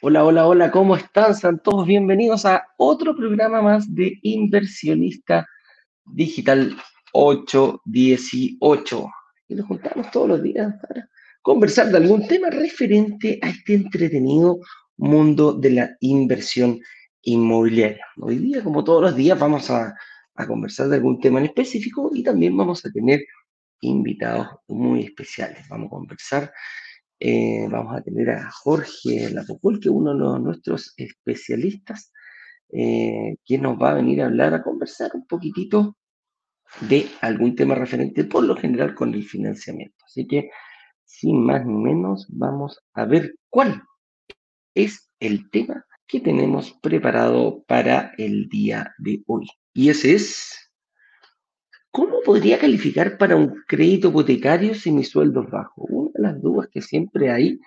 Hola, hola, hola, ¿cómo están? Sean todos bienvenidos a otro programa más de Inversionista Digital 818. Y nos juntamos todos los días para conversar de algún tema referente a este entretenido mundo de la inversión inmobiliaria. Hoy día, como todos los días, vamos a, a conversar de algún tema en específico y también vamos a tener invitados muy especiales. Vamos a conversar eh, vamos a tener a Jorge Lapocul, que es uno de nuestros especialistas, eh, quien nos va a venir a hablar, a conversar un poquitito de algún tema referente, por lo general, con el financiamiento. Así que, sin más ni menos, vamos a ver cuál es el tema que tenemos preparado para el día de hoy. Y ese es ¿Cómo podría calificar para un crédito hipotecario si mi sueldo es bajo? Una de las dudas que siempre hay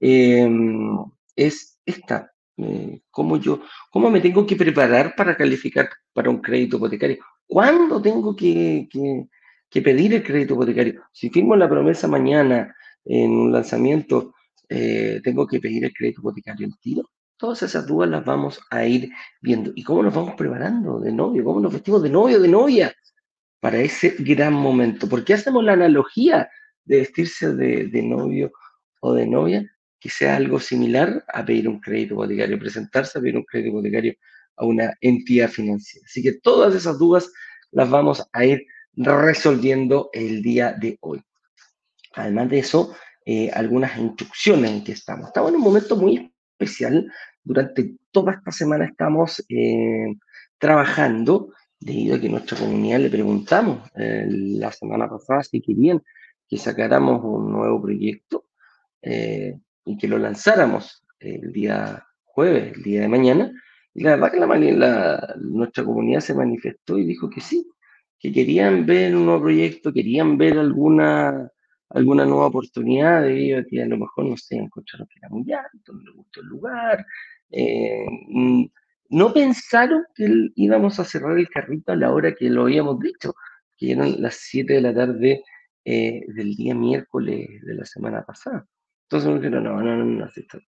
em, es esta. Eh, ¿cómo, yo, ¿Cómo me tengo que preparar para calificar para un crédito hipotecario? ¿Cuándo tengo que, pedir el crédito hipotecario? Si firmo la promesa mañana en un lanzamiento, eh, ¿tengo que pedir el crédito hipotecario en tiro? Todas esas dudas las vamos a ir viendo. ¿Y cómo nos vamos preparando de novio? ¿Cómo nos vestimos de novio, de novia? Para ese gran momento. ¿Por qué hacemos la analogía de vestirse de, novio o de novia? Que sea algo similar a pedir un crédito hipotecario, presentarse a pedir un crédito hipotecario a una entidad financiera. Así que todas esas dudas las vamos a ir resolviendo el día de hoy. Además de eso, eh, algunas instrucciones en que estamos. Estamos en un momento muy especial. Durante toda esta semana estamos eh, trabajando debido a que nuestra comunidad le preguntamos eh, la semana pasada si querían que sacáramos un nuevo proyecto eh, y que lo lanzáramos el día jueves, el día de mañana. Y la verdad que nuestra comunidad se manifestó y dijo que sí, que querían ver un nuevo proyecto, querían ver alguna, alguna nueva oportunidad, debido a que a lo mejor, no sé, encontraron que era muy alto, no les gustó el lugar. Eh, no pensaron que íbamos a cerrar el carrito a la hora que lo habíamos dicho, que eran las 7 de la tarde eh, del día miércoles de la semana pasada. Entonces me dijeron, no, no, no, no, esto,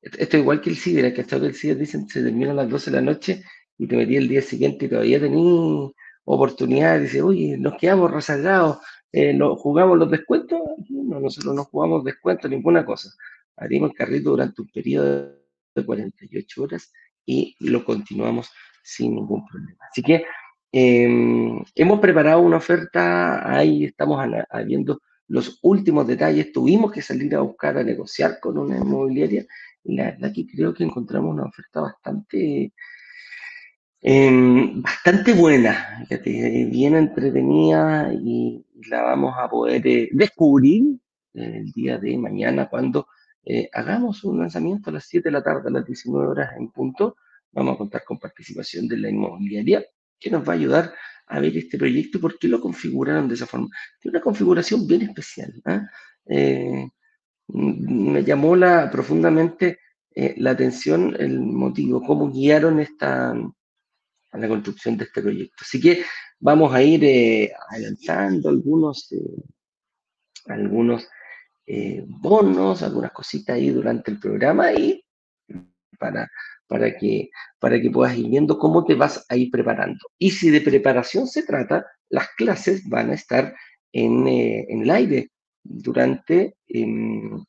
esto es igual que el CIDER, que hasta el CIDER dicen se termina a las 12 de la noche y te metí el día siguiente y todavía tenía oportunidad, dice, oye, nos quedamos rezagados, eh, jugamos los descuentos, no, nosotros no jugamos descuentos, ninguna cosa. Abrimos el carrito durante un periodo de 48 horas y lo continuamos sin ningún problema. Así que em, hemos preparado una oferta, ahí estamos viendo los últimos detalles, tuvimos que salir a buscar, a negociar con una inmobiliaria y la verdad que creo que encontramos una oferta bastante, em, bastante buena, bien entretenida y la vamos a poder eh, descubrir el día de mañana cuando eh, hagamos un lanzamiento a las 7 de la tarde, a las 19 horas en punto. Vamos a contar con participación de la inmobiliaria que nos va a ayudar a ver este proyecto y por qué lo configuraron de esa forma. Tiene una configuración bien especial. ¿ah? Eh, me llamó la, profundamente eh, la atención el motivo, cómo guiaron esta, a la construcción de este proyecto. Así que vamos a ir adelantando algunos, algunos eh, bonos, algunas cositas ahí durante el programa y para, para, que, para que puedas ir viendo cómo te vas a ir preparando. Y si de preparación se trata, las clases van a estar en, eh, el aire durante, em,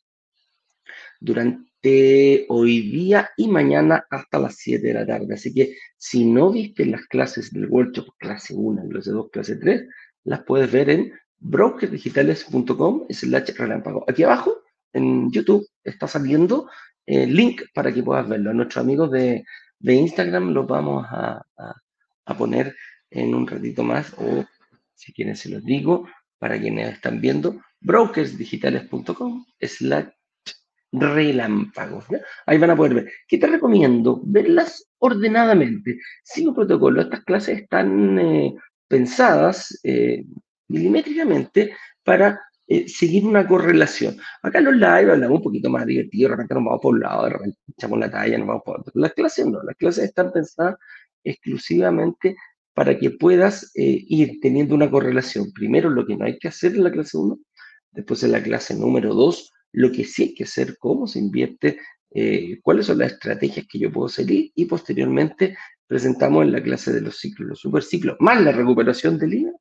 durante hoy día y mañana hasta las 7 de la tarde. Así que si no viste las clases del workshop clase 1, clase 2, clase 3, las puedes ver en brokersdigitales.com slash relámpago. Aquí abajo, en YouTube, está saliendo el link para que puedas verlo. A nuestros amigos de, Instagram los vamos a, poner en un ratito más, o si quieren se los digo, para quienes están viendo, brokersdigitales.com slash relámpagos. Ahí van a poder ver. ¿Qué te recomiendo? Verlas ordenadamente, sin un protocolo. Estas clases están eh, pensadas eh, milimétricamente para eh, seguir una correlación. Acá en los live hablamos un poquito más divertido, de repente nos vamos por un lado, de echamos la talla, nos vamos por otro. Las clases no, las clases están pensadas exclusivamente para que puedas eh, ir teniendo una correlación. Primero, lo que no hay que hacer en la clase 1, después en la clase número 2, lo que sí hay que hacer, cómo se invierte eh, cuáles son las estrategias que yo puedo seguir y posteriormente presentamos en la clase de los ciclos, los superciclos, más la recuperación del IVA,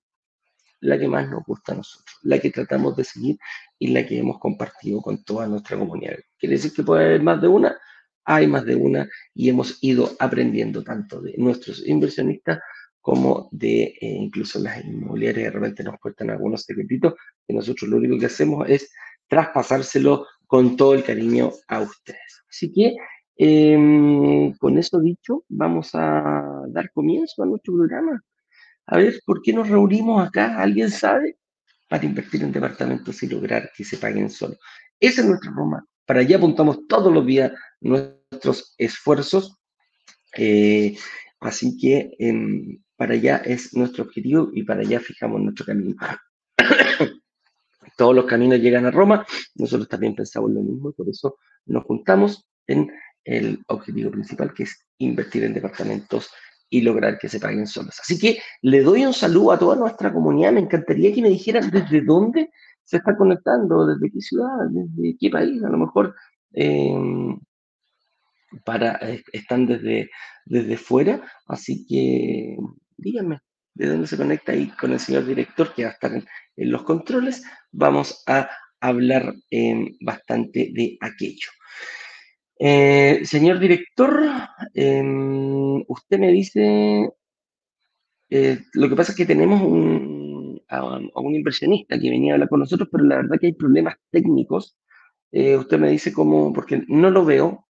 la que más nos gusta a nosotros, la que tratamos de seguir y la que hemos compartido con toda nuestra comunidad. ¿Quiere decir que puede haber más de una? Hay más de una y hemos ido aprendiendo tanto de nuestros inversionistas como de eh, incluso las inmobiliarias de repente nos cuentan algunos secretitos que nosotros lo único que hacemos es traspasárselo con todo el cariño a ustedes. Así que em, con eso dicho, vamos a dar comienzo a nuestro programa. A ver, ¿por qué nos reunimos acá? ¿Alguien sabe? Para invertir en departamentos y lograr que se paguen solo. Esa es nuestra Roma. Para allá apuntamos todos los días nuestros esfuerzos. Eh, así que em, para allá es nuestro objetivo y para allá fijamos nuestro camino. Todos los caminos llegan a Roma, nosotros también pensamos lo mismo, por eso nos juntamos en el objetivo principal, que es invertir en departamentos y lograr que se paguen solos. Así que le doy un saludo a toda nuestra comunidad. Me encantaría que me dijeran desde dónde se está conectando, desde qué ciudad, desde qué país. A lo mejor para, eh, están desde, desde fuera. Así que díganme de dónde se conecta ahí con el señor director que va a estar en, los controles. Vamos a hablar em, bastante de aquello. Eh, señor director, em, usted me dice, eh, lo que pasa es que tenemos un, a, un inversionista que venía a hablar con nosotros, pero la verdad que hay problemas técnicos. Eh, usted me dice cómo, porque no lo veo,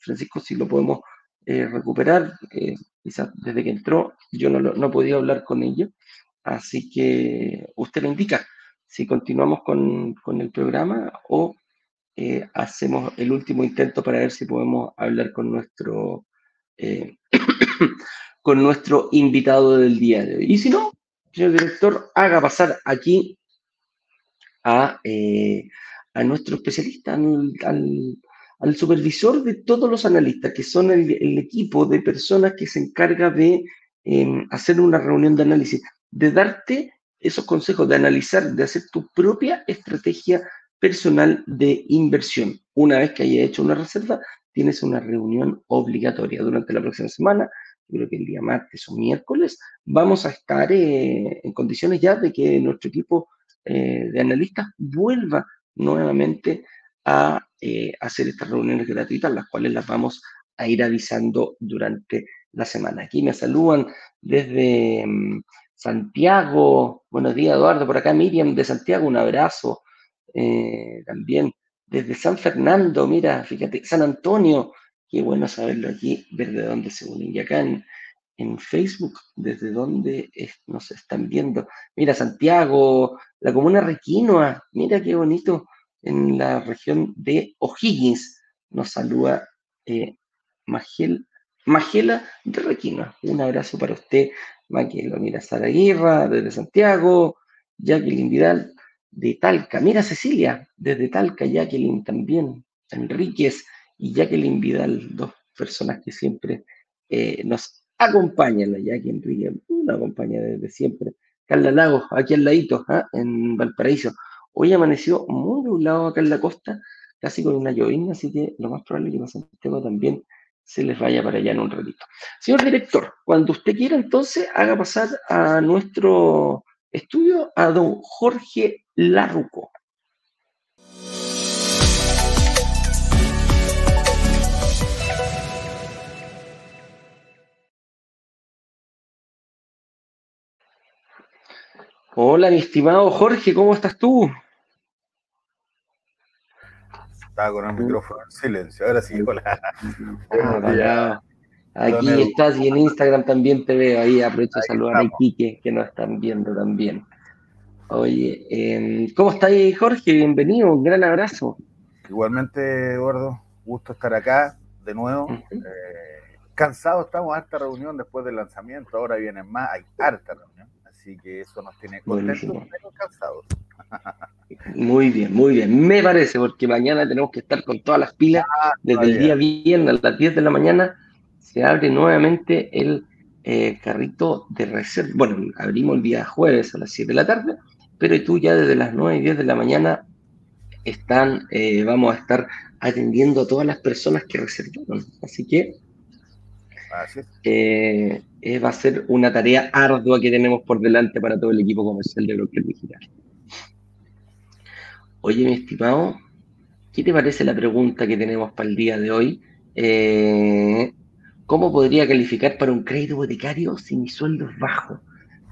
Francisco, si lo podemos recuperar quizás desde que entró yo no, no he podido hablar con ella, así que usted me indica si continuamos con, con el programa o eh, hacemos el último intento para ver si podemos hablar con nuestro, eh, con nuestro invitado del día de hoy. Y si no, señor director, haga pasar aquí a, eh, a nuestro especialista, al, al supervisor de todos los analistas, que son el, equipo de personas que se encarga de em, hacer una reunión de análisis, de darte esos consejos, de analizar, de hacer tu propia estrategia personal de inversión. Una vez que haya hecho una reserva, tienes una reunión obligatoria durante la próxima semana, creo que el día martes o miércoles, vamos a estar eh, en condiciones ya de que nuestro equipo eh, de analistas vuelva nuevamente a eh, hacer estas reuniones gratuitas, las cuales las vamos a ir avisando durante la semana. Aquí me saludan desde mm, Santiago. Buenos días, Eduardo. Por acá Miriam de Santiago, un abrazo. Eh, también desde San Fernando, mira, fíjate, San Antonio. Qué bueno saberlo aquí, ver de dónde se unen. Y acá en, Facebook, desde dónde nos están viendo. Mira, Santiago, la comuna Requinoa, mira qué bonito en la región de O'Higgins. Nos saluda eh, Magela de Requina. Un abrazo para usted, Magela. Mira, Sara Guerra desde Santiago, Jacqueline Vidal de Talca. Mira, Cecilia desde Talca, Jacqueline también. Enríquez y Jacqueline Vidal, dos personas que siempre eh, nos acompañan. La Jacqueline Enrique nos acompaña desde siempre. Carla Lagos, aquí al ladito, ¿ah? en Valparaíso. Hoy amaneció muy nublado acá en la costa, casi con una llovina, así que lo más probable es que para también se les vaya para allá en un ratito. Señor director, cuando usted quiera, entonces haga pasar a nuestro estudio a don Jorge Larruco. Hola, mi estimado Jorge, ¿cómo estás tú? Estaba con el micrófono en silencio, ahora sí, hola. Ah, Aquí estás y en Instagram también te veo, ahí aprovecho de saludar a Quique que nos están viendo también. Oye, em, ¿cómo estás Jorge? Bienvenido, un gran abrazo. Igualmente, Eduardo, gusto estar acá de nuevo. Eh, cansados estamos a esta reunión después del lanzamiento, ahora vienen más, hay harta reunión Así que eso nos tiene contentos, pero cansados. Muy bien, muy bien. Me parece, porque mañana tenemos que estar con todas las pilas. Ah, Desde el día viernes a las 10 de la mañana se abre nuevamente el eh, carrito de reserva. Bueno, abrimos el día jueves a las 7 de la tarde, pero tú ya desde las 9 y 10 de la mañana están, eh, vamos a estar atendiendo a todas las personas que reservaron. Así que eh, eh, va a ser una tarea ardua que tenemos por delante para todo el equipo comercial de Broker Digital. Oye, mi estimado, ¿qué te parece la pregunta que tenemos para el día de hoy? ¿Cómo podría calificar para un crédito hipotecario si mi sueldo es bajo?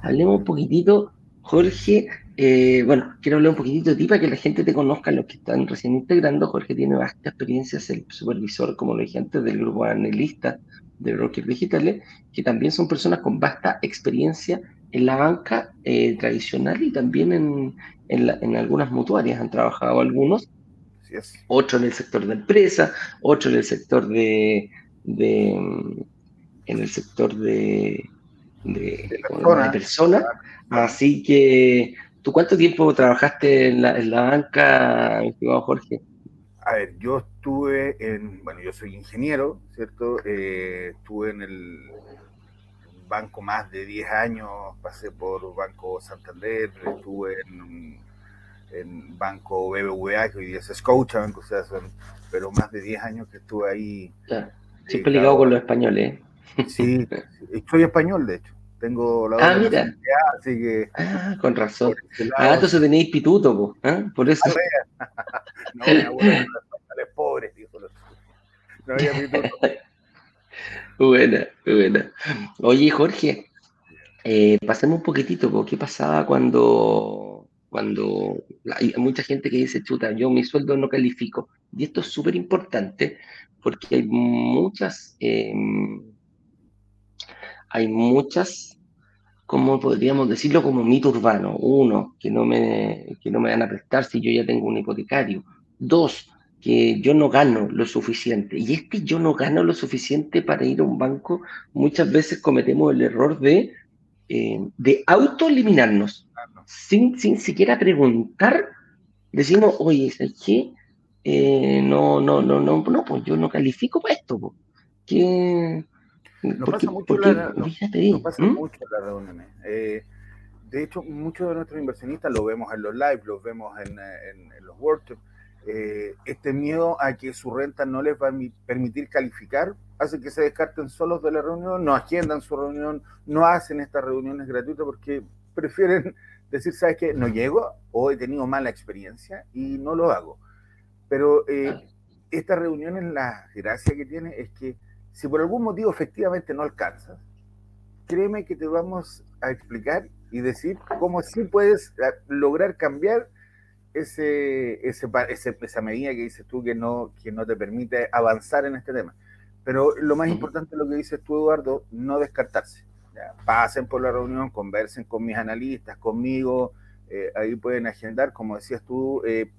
Hablemos un poquitito, Jorge. Eh, bueno, quiero hablar un poquitito de ti para que la gente te conozca, los que están recién integrando. Jorge tiene vasta experiencia, es el supervisor, como lo dije antes, del grupo analista de brokers digitales, que también son personas con vasta experiencia en la banca eh, tradicional y también en, en, algunas mutuarias. Han trabajado algunos, otro en el sector de empresa, otro en el sector de, de en el sector de, de, persona. Así que, ¿tú cuánto tiempo trabajaste en la, en la banca, estimado Jorge? A ver, yo estuve en, bueno, yo soy ingeniero, ¿cierto? Eh, estuve en el banco más de 10 años, pasé por Banco Santander, estuve en, en Banco BBVA, que hoy día es Scotiabank, o sea, son, pero más de 10 años que estuve ahí. Siempre ligado con los españoles. ¿eh? Sí, soy español, de hecho. Tengo la Ah, mira. Así que. Ah, con razón. Ah, entonces tenéis pituto, ¿eh? por eso. no, mi abuelo es pobre, tío. No había pituto. buena, buena. Oye, Jorge, eh, pasemos un poquitito, ¿qué pasaba cuando, cuando hay mucha gente que dice, chuta, yo mi sueldo no califico? Y esto es súper importante porque hay muchas, em, hay muchas, como podríamos decirlo, como mito urbano. Uno, que no, me, que no me van a prestar si yo ya tengo un hipotecario. Dos, que yo no gano lo suficiente. Y es que yo no gano lo suficiente para ir a un banco, muchas veces cometemos el error de, eh, de autoeliminarnos. Sin, sin siquiera preguntar, decimos, oye, ¿sabes qué? Eh, no, no, no, no, no, pues yo no califico para esto. Pues. ¿Qué? No pasa mucho, la, no, pasa mucho las reuniones. Eh, de hecho, muchos de nuestros inversionistas lo vemos en los live, los vemos en, en, los workshops. Eh, este miedo a que su renta no les va a permitir calificar hace que se descarten solos de la reunión, no agendan su reunión, no hacen estas reuniones gratuitas porque prefieren decir, ¿sabes qué? No llego o he tenido mala experiencia y no lo hago. Pero eh, esta reunión, en la gracia que tiene es que si por algún motivo efectivamente no alcanzas, créeme que te vamos a explicar y decir cómo sí puedes eh, lograr cambiar ese, ese, esa medida que dices tú que no, que no te permite avanzar en este tema. Pero lo más importante lo que dices tú, Eduardo, no descartarse. Pasen por la reunión, conversen con mis analistas, conmigo, eh, ahí pueden agendar, como decías tú, eh,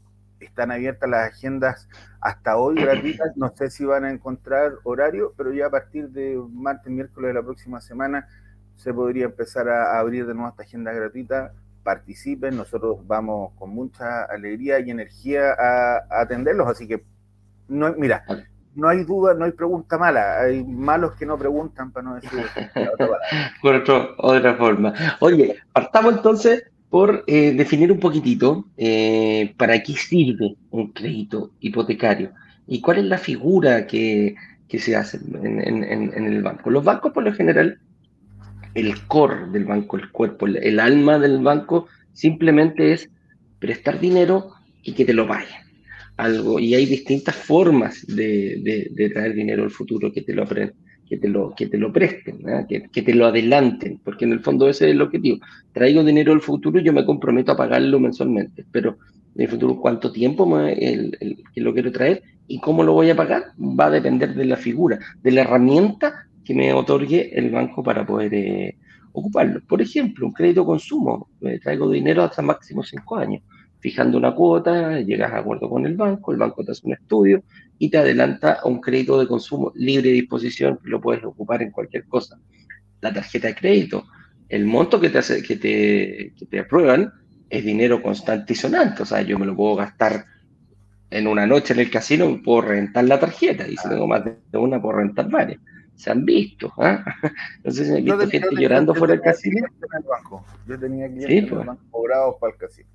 están abiertas las agendas hasta hoy gratuitas. No sé si van a encontrar horario, pero ya a partir de martes, miércoles de la próxima semana se podría empezar a abrir de nuevo esta agenda gratuita. Participen, nosotros vamos con mucha alegría y energía a, atenderlos. Así que, no, mira, no hay duda, no hay pregunta mala. Hay malos que no preguntan, para no decir otra Por otra forma. Oye, partamos entonces por eh, definir un poquitito eh, para qué sirve un crédito hipotecario y cuál es la figura que, se hace en, el banco. Los bancos, por lo general, el core del banco, el cuerpo, el, alma del banco, simplemente es prestar dinero y que te lo paguen. Algo, y hay distintas formas de, de traer dinero al futuro que te lo que te lo, que te lo presten, que, que, te lo adelanten, porque en el fondo ese es el objetivo. Traigo dinero al futuro y yo me comprometo a pagarlo mensualmente, pero en el futuro cuánto tiempo me, el, que lo quiero traer y cómo lo voy a pagar va a depender de la figura, de la herramienta que me otorgue el banco para poder eh, ocuparlo. Por ejemplo, un crédito consumo, me traigo dinero hasta máximo cinco años fijando una cuota, llegas a acuerdo con el banco, el banco te hace un estudio y te adelanta a un crédito de consumo libre de disposición, lo puedes ocupar en cualquier cosa. La tarjeta de crédito, el monto que te, hace, que te, que te aprueban es dinero constante y sonante, o sea, yo me lo puedo gastar en una noche en el casino, puedo rentar la tarjeta, y si tengo más de una, puedo rentar varias. Se han visto, ¿ah? No sé si han visto gente llorando fuera del casino. Yo tenía clientes sí, pues. cobrados para el casino.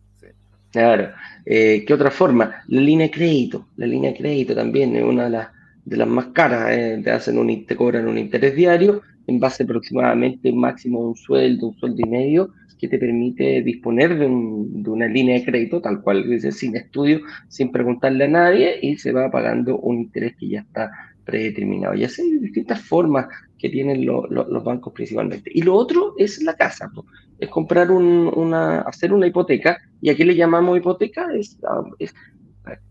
Claro. Eh, ¿Qué otra forma? La línea de crédito. La línea de crédito también es una de las, de las más caras. Eh, te, hacen un, te cobran un interés diario en base aproximadamente máximo un sueldo, un sueldo y medio, que te permite disponer de, una línea de crédito, tal cual dice, sin estudio, sin preguntarle a nadie, y se va pagando un interés que ya está predeterminado. Y así hay distintas formas que tienen los bancos principalmente. Y lo otro es la casa, es comprar una, hacer una hipoteca, y aquí le llamamos hipoteca, es, ah,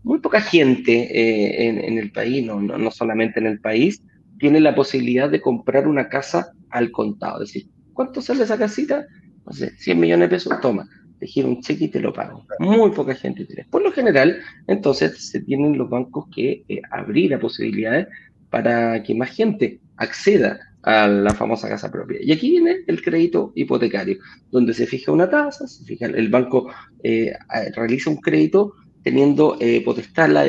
muy poca gente eh, en, el país, no, no, solamente en el país, tiene la posibilidad de comprar una casa al contado. Es decir, ¿cuánto sale esa casita? No sé, 100 millones de pesos, toma, te giro un cheque y te lo pago. Muy poca gente tiene. Por lo general, entonces se tienen los bancos que eh, abrir la posibilidades para que más gente acceda a la famosa casa propia. Y aquí viene el crédito hipotecario, donde se fija una tasa, se fija, el banco eh, realiza un crédito teniendo eh, potestad, la,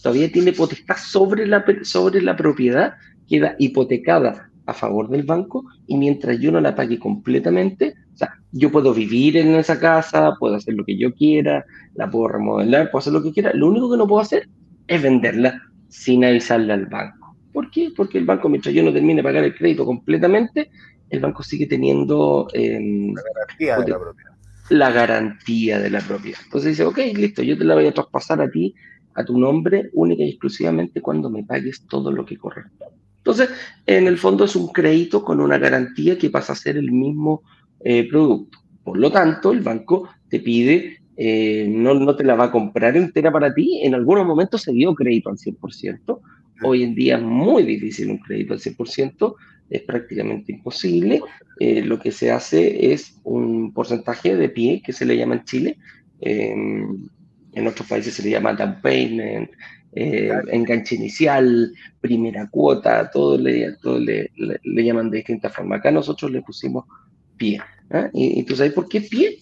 todavía tiene potestad sobre la, sobre la propiedad, queda hipotecada a favor del banco y mientras yo no la pague completamente, o sea, yo puedo vivir en esa casa, puedo hacer lo que yo quiera, la puedo remodelar, puedo hacer lo que quiera, lo único que no puedo hacer es venderla sin avisarle al banco. ¿Por qué? Porque el banco, mientras yo no termine de pagar el crédito completamente, el banco sigue teniendo em, la garantía de la propiedad. La garantía de la propiedad. Entonces dice, ok, listo, yo te la voy a traspasar a ti, a tu nombre, única y exclusivamente cuando me pagues todo lo que corresponde. Entonces, en el fondo es un crédito con una garantía que pasa a ser el mismo eh, producto. Por lo tanto, el banco te pide, eh, no, no te la va a comprar entera para ti. En algunos momentos se dio crédito al 100%. Hoy en día es muy difícil un crédito al 100%, es prácticamente imposible. Eh, lo que se hace es un porcentaje de pie, que se le llama en Chile. en otros países se le llama down payment, eh, enganche inicial, primera cuota, todo, le, todo le, le, llaman de distintas formas. Acá nosotros le pusimos pie. ¿ah? Y, tú sabes por qué pie?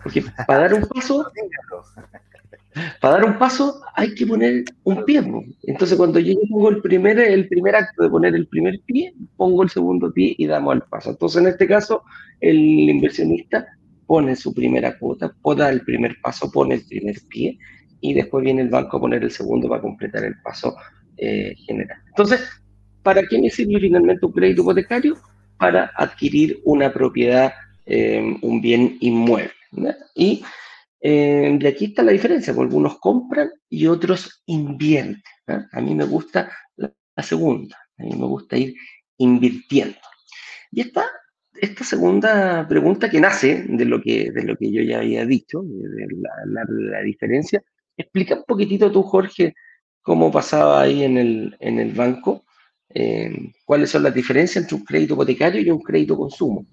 Porque para dar un paso, para dar un paso hay que poner un pie. Entonces cuando yo pongo el primer, el primer acto de poner el primer pie, pongo el segundo pie y damos el paso. Entonces en este caso el inversionista pone su primera cuota, dar el primer paso, pone el primer pie y después viene el banco a poner el segundo para completar el paso eh, general. Entonces, ¿para qué me sirve finalmente un crédito hipotecario? Para adquirir una propiedad, eh, un bien inmueble. Y eh, de aquí está la diferencia, porque algunos compran y otros invierten. A mí me gusta la, segunda, a mí me gusta ir invirtiendo. Y esta, esta segunda pregunta que nace de lo que, de lo que yo ya había dicho, de la, la diferencia, Explica un poquitito tú, Jorge, cómo pasaba ahí en el, en el banco, eh, cuáles son las diferencias entre un crédito hipotecario y un crédito consumo.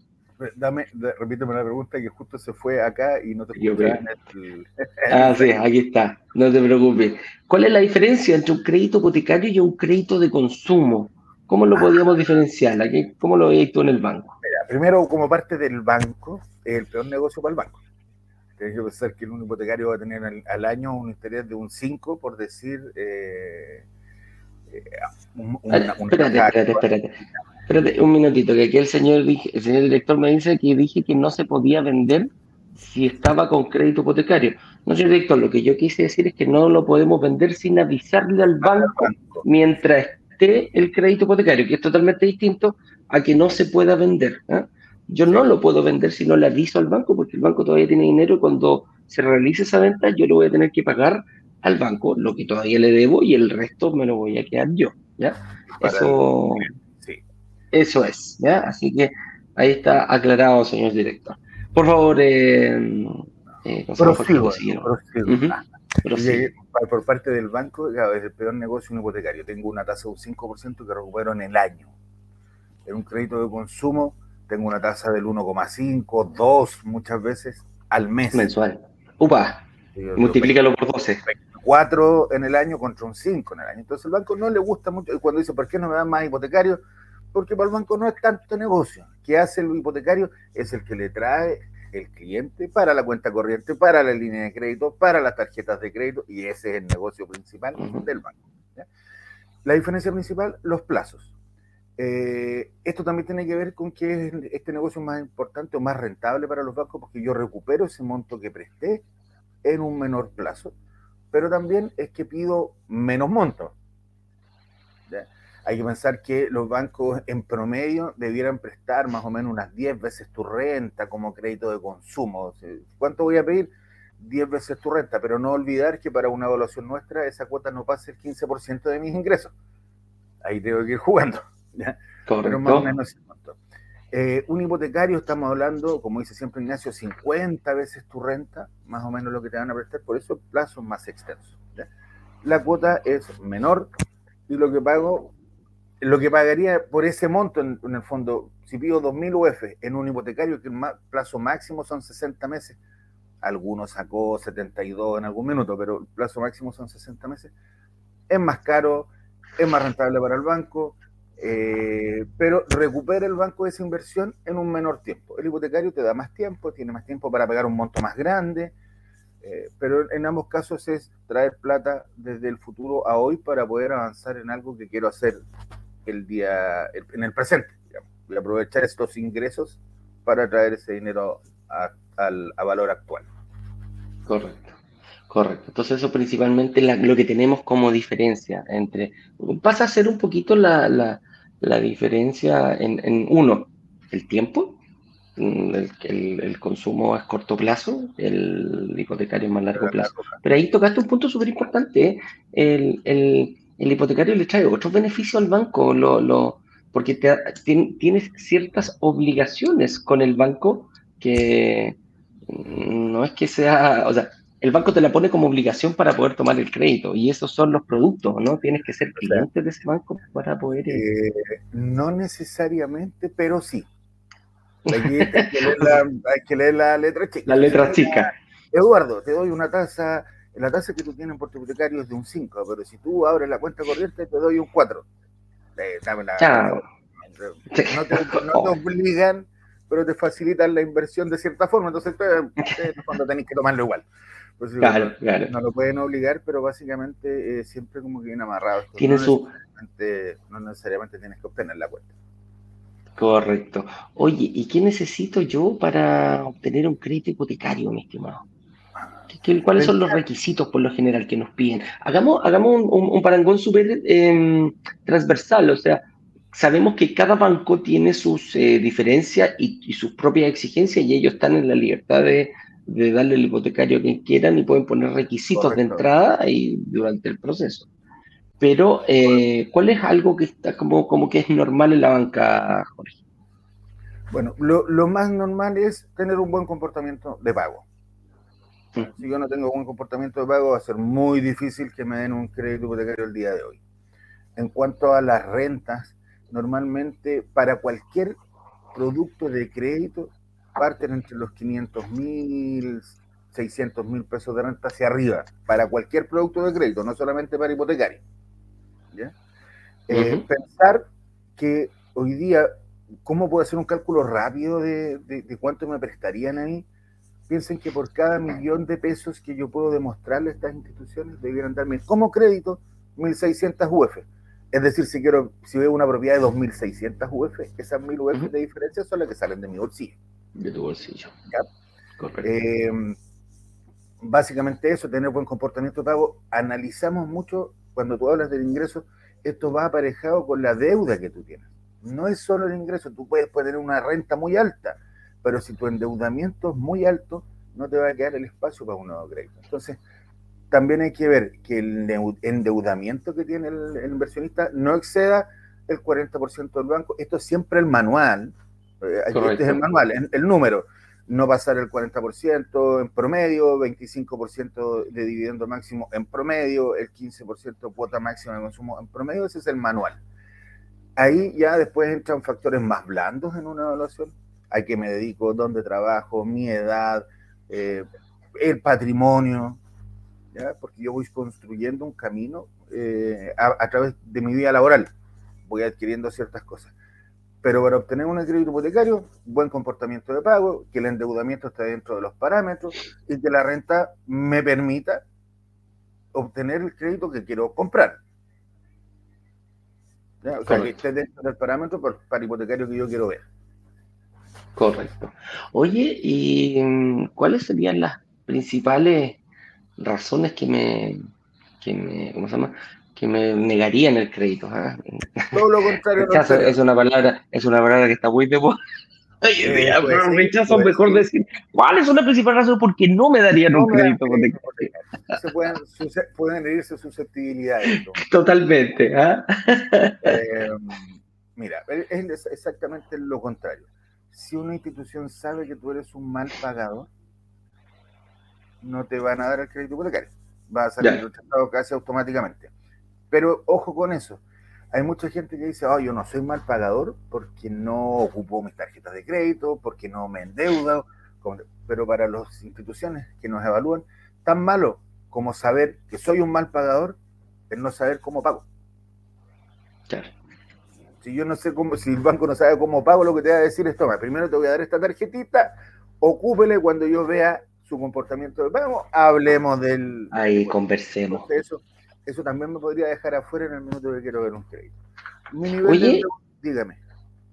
Dame, repíteme la pregunta que justo se fue acá y no te escuché el... Ah, sí, aquí está, no te preocupes. ¿Cuál es la diferencia entre un crédito hipotecario y un crédito de consumo? ¿Cómo lo podríamos diferenciar? ¿Cómo lo veis tú en el banco? primero, como parte del banco, es el peor negocio para el banco. Tienes que pensar que un hipotecario va a tener al, año un interés de un 5, por decir. Eh, eh espérate, espérate, espérate, espérate. un minutito, que aquí el señor, el señor director me dice que dije que no se podía vender si estaba con crédito hipotecario. No, señor director, lo que yo quise decir es que no lo podemos vender sin avisarle al banco mientras esté el crédito hipotecario, que es totalmente distinto a que no se pueda vender. ¿eh? Yo no lo puedo vender si no le aviso al banco, porque el banco todavía tiene dinero y cuando se realice esa venta yo le voy a tener que pagar al banco lo que todavía le debo y el resto me lo voy a quedar yo, ¿ya? Eso, eso es, ¿ya? Así que ahí está aclarado, señor director. Por favor, eh, eh, por parte del banco, es el peor negocio un hipotecario. Tengo una tasa de un 5% que recupero en el año. En un crédito de consumo tengo una tasa del 1,5, 2 muchas veces al mes. Mensual. Upa, multiplícalo por 12. 4 en el año contra un 5 en el año. Entonces el banco no le gusta mucho. Cuando dice, ¿por qué no me dan más hipotecario? Porque para el banco no es tanto negocio. ¿Qué hace el hipotecario? Es el que le trae el cliente para la cuenta corriente, para la línea de crédito, para las tarjetas de crédito, y ese es el negocio principal del banco. La diferencia principal, los plazos. Eh, esto también tiene que ver con que este negocio es más importante o más rentable para los bancos porque yo recupero ese monto que presté en un menor plazo, pero también es que pido menos monto. Hay que pensar que los bancos en promedio debieran prestar más o menos unas 10 veces tu renta como crédito de consumo. ¿Cuánto voy a pedir? 10 veces tu renta, pero no olvidar que para una evaluación nuestra esa cuota no pase el 15% de mis ingresos. Ahí tengo que ir jugando. Pero más o menos eh, un hipotecario, estamos hablando, como dice siempre Ignacio, 50 veces tu renta, más o menos lo que te van a prestar, por eso plazos más extensos. La cuota es menor y lo que pago, lo que pagaría por ese monto, en, el fondo, si pido 2.000 UF en un hipotecario, que el plazo máximo son 60 meses, algunos sacó 72 en algún minuto, pero el plazo máximo son 60 meses, es más caro, es más rentable para el banco, eh, pero recupera el banco esa inversión en un menor tiempo. El hipotecario te da más tiempo, tiene más tiempo para pegar un monto más grande, eh, pero en ambos casos es traer plata desde el futuro a hoy para poder avanzar en algo que quiero hacer el día, en el presente, y aprovechar estos ingresos para traer ese dinero a, valor actual. Correcto. Correcto. Entonces eso principalmente lo que tenemos como diferencia entre... Pasa a ser un poquito la, diferencia en, uno, el tiempo, mm, el, consumo es corto plazo, el hipotecario es más largo plazo. Pero ahí tocaste un punto súper importante. ¿eh? El, hipotecario le trae otros beneficios al banco, lo, lo, porque tienes ciertas obligaciones con el banco que mm, no es que sea, o sea, el banco te la pone como obligación para poder tomar el crédito y esos son los productos, ¿no? Tienes que ser cliente de ese banco para poder... Eh, no necesariamente, pero sí. Hay que, leer la, letra chica. La letra chica. Eduardo, te doy una tasa, la tasa que tú tienes por tu hipotecario es de un 5, pero si tú abres la cuenta corriente te doy un 4. Eh, Chao. No te, no te obligan, pero te facilitan la inversión de cierta forma, entonces cuando tenés que tomarlo igual. Pues, claro, claro. No lo pueden obligar, pero básicamente eh, siempre como que viene amarrado. Tiene no, su... necesariamente, no necesariamente tienes que obtener la cuenta. Correcto. Oye, ¿y qué necesito yo para obtener un crédito hipotecario, mi estimado? ¿Cuáles son los requisitos por lo general que nos piden? Hagamos, hagamos un, parangón súper em, transversal, o sea, sabemos que cada banco tiene sus eh, diferencias y, y, sus propias exigencias y ellos están en la libertad de, de darle el hipotecario a quien quieran y pueden poner requisitos de entrada y durante el proceso. Pero, eh, ¿cuál es algo que está como, como que es normal en la banca, Jorge? Bueno, lo, más normal es tener un buen comportamiento de pago. Si yo no tengo buen comportamiento de pago, va a ser muy difícil que me den un crédito hipotecario el día de hoy. En cuanto a las rentas, normalmente para cualquier producto de crédito parten entre los 500 mil, 600 mil pesos de renta hacia arriba para cualquier producto de crédito, no solamente para hipotecario. Eh, pensar que hoy día, ¿cómo puedo hacer un cálculo rápido de, cuánto me prestarían a mí? Piensen que por cada millón de pesos que yo puedo demostrarle a estas instituciones, debieran darme como crédito 1.600 UF. Es decir, si quiero, si veo una propiedad de 2.600 UF, esas 1.000 UF de diferencia son las que salen de mi bolsillo de tu bolsillo. Eh, básicamente eso, tener buen comportamiento de pago. Analizamos mucho, cuando tú hablas del ingreso, esto va aparejado con la deuda que tú tienes. No es solo el ingreso, tú puedes, tener una renta muy alta, pero si tu endeudamiento es muy alto, no te va a quedar el espacio para un nuevo crédito. Entonces, también hay que ver que el endeudamiento que tiene el, inversionista no exceda el 40% del banco. Esto es siempre el manual, eh, este es el manual, el número. No pasar el 40% en promedio, 25% de dividendo máximo en promedio, el 15% cuota máxima de consumo en promedio, ese es el manual. Ahí ya después entran factores más blandos en una evaluación. Hay que me dedico, dónde trabajo, mi edad, eh, el patrimonio, porque yo voy construyendo un camino eh, a través de mi vida laboral. Voy adquiriendo ciertas cosas pero para obtener un crédito hipotecario, buen comportamiento de pago, que el endeudamiento esté dentro de los parámetros y que la renta me permita obtener el crédito que quiero comprar. O sea, que esté dentro del parámetro para, hipotecario que yo quiero ver. Correcto. Oye, ¿y mm, cuáles serían las principales razones que me, que me, ¿cómo se llama? Que me negarían el crédito. ¿ah? Todo lo contrario. es una palabra, es una palabra que está muy de moda. Eh, pero rechazo, mejor decir, ¿cuál es una principal razón por qué no me darían un crédito? Se pueden, pueden herirse susceptibilidades. Totalmente. ¿ah? Eh, mira, es exactamente lo contrario. Si una institución sabe que tú eres un mal pagador, no te van a dar el crédito hipotecario. Va a salir rechazado casi automáticamente. Pero ojo con eso. Hay mucha gente que dice, oh, yo no soy mal pagador porque no ocupo mis tarjetas de crédito, porque no me endeudo. Pero para las instituciones que nos evalúan, tan malo como saber que soy un mal pagador es no saber cómo pago. Si yo no sé cómo, si el banco no sabe cómo pago, lo que te va a decir es, toma, primero te voy a dar esta tarjetita, ocúpele cuando yo vea su comportamiento de pago, hablemos del... Ahí conversemos. Eso, eso también me podría dejar afuera en el minuto que quiero ver un crédito. Oye, dígame.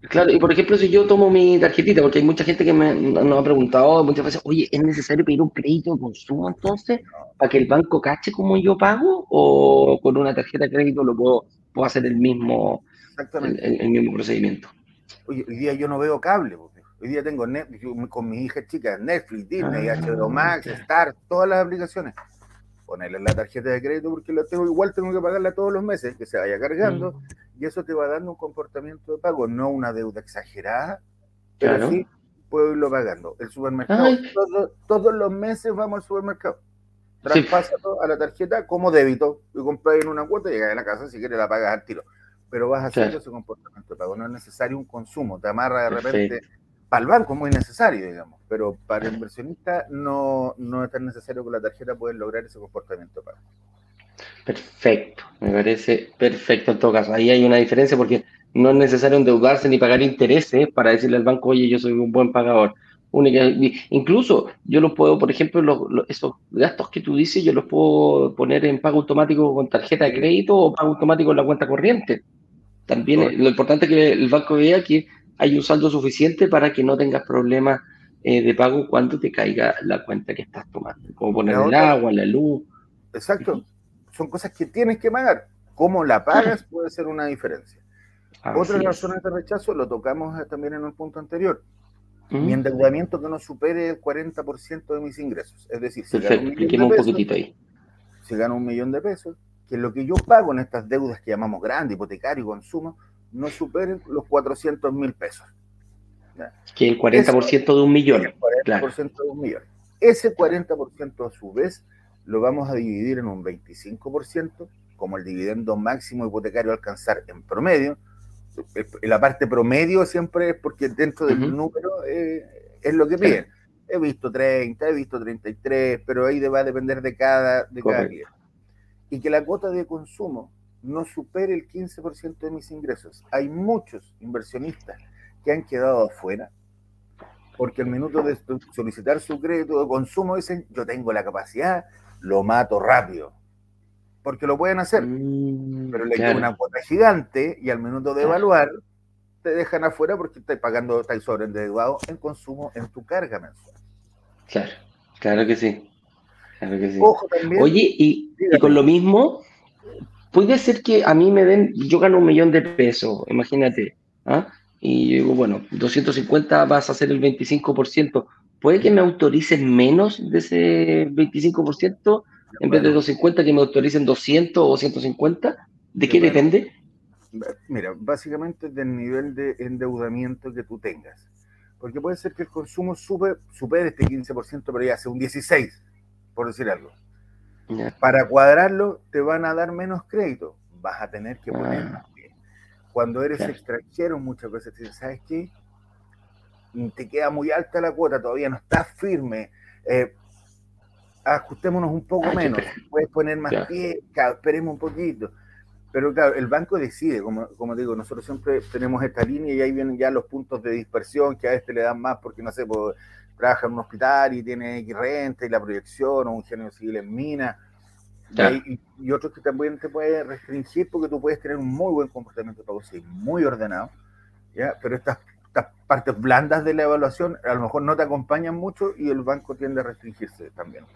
Claro, y por ejemplo, si yo tomo mi tarjetita, porque hay mucha gente que me, nos ha preguntado muchas veces, oye, ¿es necesario pedir un crédito de consumo entonces para que el banco cache como yo pago? ¿O con una tarjeta de crédito lo puedo, puedo hacer el mismo, el, mismo procedimiento? Oye, hoy día yo no veo cable, hoy día tengo con mis hijas chicas Netflix, Disney, HBO ah, Max, Star, todas las aplicaciones ponerle la tarjeta de crédito porque lo tengo igual tengo que pagarla todos los meses, que se vaya cargando, mm. y eso te va dando un comportamiento de pago, no una deuda exagerada, pero sí puedo irlo pagando. El supermercado, todos los meses vamos al supermercado. Traspasa a la tarjeta como débito y compras en una cuota y llegas a la casa si quieres la pagas al tiro. Pero vas a hacer ese comportamiento de pago. No es necesario un consumo. Te amarra de repente para el banco es muy necesario, digamos, pero para el inversionista no, no es tan necesario que la tarjeta pueda lograr ese comportamiento pago. Perfecto, me parece perfecto en todo caso. Ahí hay una diferencia porque no es necesario endeudarse ni pagar intereses para decirle al banco, oye, yo soy un buen pagador. Única, incluso yo lo puedo, por ejemplo, esos gastos que tú dices, yo los puedo poner en pago automático con tarjeta de crédito o pago automático en la cuenta corriente. También lo importante que el banco vea que hay un saldo suficiente para que no tengas problemas eh, de pago cuando te caiga la cuenta que estás tomando, como poner el agua, la luz. Exacto, son cosas que tienes que pagar. Cómo la pagas puede ser una diferencia. Otras razones de rechazo lo tocamos eh, también en un punto anterior. Mi endeudamiento que no supere el 40% de mis ingresos. Es decir, si gano, un millón de pesos, ahí. si gano un millón de pesos, que lo que yo pago en estas deudas que llamamos grande, hipotecario y consumo, no superen los 400 mil pesos. Que el 40% de un millón. El 40% de un millón. Ese 40% a su vez lo vamos a dividir en un 25%, como el dividendo máximo hipotecario alcanzar en promedio. La parte promedio siempre es porque dentro del número eh, es lo que piden. He visto 30, he visto 33, pero ahí va a depender de cada, de cada cliente. Y que la cuota de consumo no supere el 15% de mis ingresos. Hay muchos inversionistas que han quedado afuera porque al minuto de solicitar su crédito de consumo dicen, yo tengo la capacidad, lo mato rápido. Porque lo pueden hacer, mm, pero le queda una cuota gigante y al minuto de evaluar te dejan afuera porque estás pagando, estás sobreendeudado en consumo en tu carga mensual. Claro, claro que sí. Claro que sí. Oye, y, y, con lo mismo, puede ser que a mí me den, yo gano un millón de pesos, imagínate, ¿ah? y yo digo, bueno, 250 vas a hacer el 25%, puede que me autoricen menos de ese 25%, en vez de 250 que me autoricen 200 o 150, ¿de qué depende? Mira, básicamente del nivel de endeudamiento que tú tengas. Porque puede ser que el consumo sube, supere este 15%, pero ya hace un 16%, por decir algo. Para cuadrarlo, te van a dar menos crédito. Vas a tener que poner ah. Cuando eres extranjero, muchas veces te ¿sabes qué? Te queda muy alta la cuota, todavía no estás firme. Eh, ajustémonos un poco ah, menos. Puedes poner más pie, esperemos un poquito. Pero claro, el banco decide, como, como digo, nosotros siempre tenemos esta línea y ahí vienen ya los puntos de dispersión que a este le dan más porque, no sé, pues, trabaja en un hospital y tiene X renta y la proyección, o un ingeniero civil en mina, y, otros que también te puede restringir porque tú puedes tener un muy buen comportamiento pago, sí, muy ordenado, ¿ya? pero estas, estas, partes blandas de la evaluación a lo mejor no te acompañan mucho y el banco tiende a restringirse también.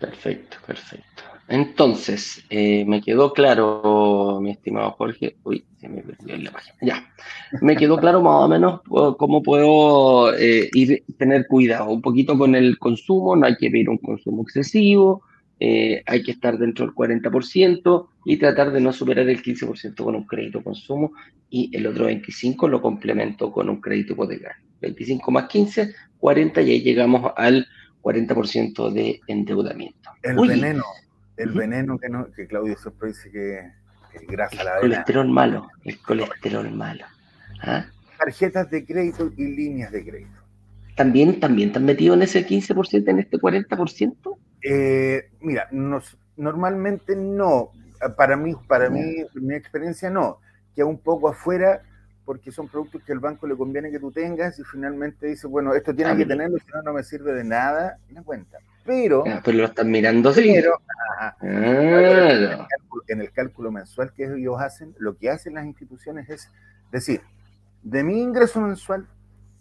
Perfecto, perfecto. Entonces, eh, me quedó claro, mi estimado Jorge. Uy, se me perdió la página. Ya. Me quedó claro más o menos cómo puedo eh, ir, tener cuidado. Un poquito con el consumo, no hay que ver un consumo excesivo, eh, hay que estar dentro del 40% y tratar de no superar el 15% con un crédito consumo y el otro 25% lo complemento con un crédito hipotecario. 25 más 15, 40 y ahí llegamos al 40% de endeudamiento. El veneno, el veneno que, no, que Claudio siempre dice que, que grasa la El colesterol malo, el colesterol malo. ¿Ah? Tarjetas de crédito y líneas de crédito. ¿También, también están metidos en ese 15%, en este 40%? Eh, mira, normalmente no. Para mí, para mí, mi experiencia no. Queda un poco afuera porque son productos que el banco le conviene que tú tengas y finalmente dice, bueno, esto tiene que tenerlo, si no, no me sirve de nada, me cuenta. Pero... Ah, pero lo están mirando sí. Pero, en, el cálculo, mensual que ellos hacen, lo que hacen las instituciones es decir, de mi ingreso mensual,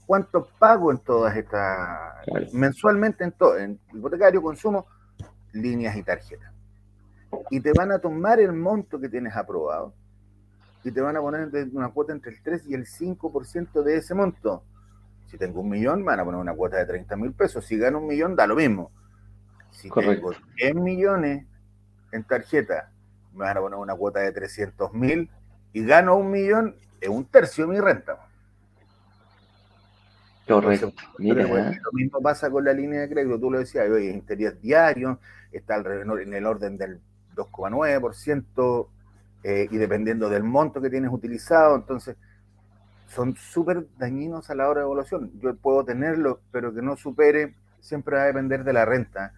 ¿cuánto pago en todas estas, mensualmente en todo, en hipotecario, consumo, líneas y tarjetas? Y te van a tomar el monto que tienes aprobado y te van a poner una cuota entre el 3 y el 5% de ese monto. Si tengo un millón, me van a poner una cuota de 30 mil pesos. Si gano un millón, da lo mismo. Si tengo 10 millones en tarjeta, me van a poner una cuota de 300 mil y gano un millón, es un tercio de mi renta. Correcto. Lo mismo pasa con la línea de crédito. Tú lo decías, hoy interés diario, está en el orden del 2,9%, eh, y dependiendo del monto que tienes utilizado, entonces son súper dañinos a la hora de evaluación. Yo puedo tenerlo, pero que no supere, siempre va a depender de la renta,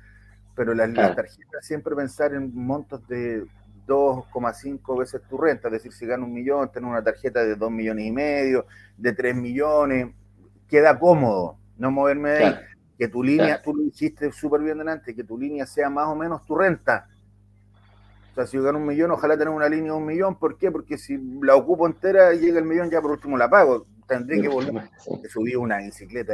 pero las, tarjetas siempre pensar en montos de 2,5 veces tu renta, es decir, si gano un millón, tener una tarjeta de 2 millones y medio, de 3 millones, queda cómodo, no moverme de ahí. Que tu línea, tú lo hiciste súper bien delante, que tu línea sea más o menos tu renta o sea, si yo gano un millón, ojalá tener una línea de un millón. ¿Por qué? Porque si la ocupo entera y llega el millón, ya por último la pago. Tendré que volver a subir una bicicleta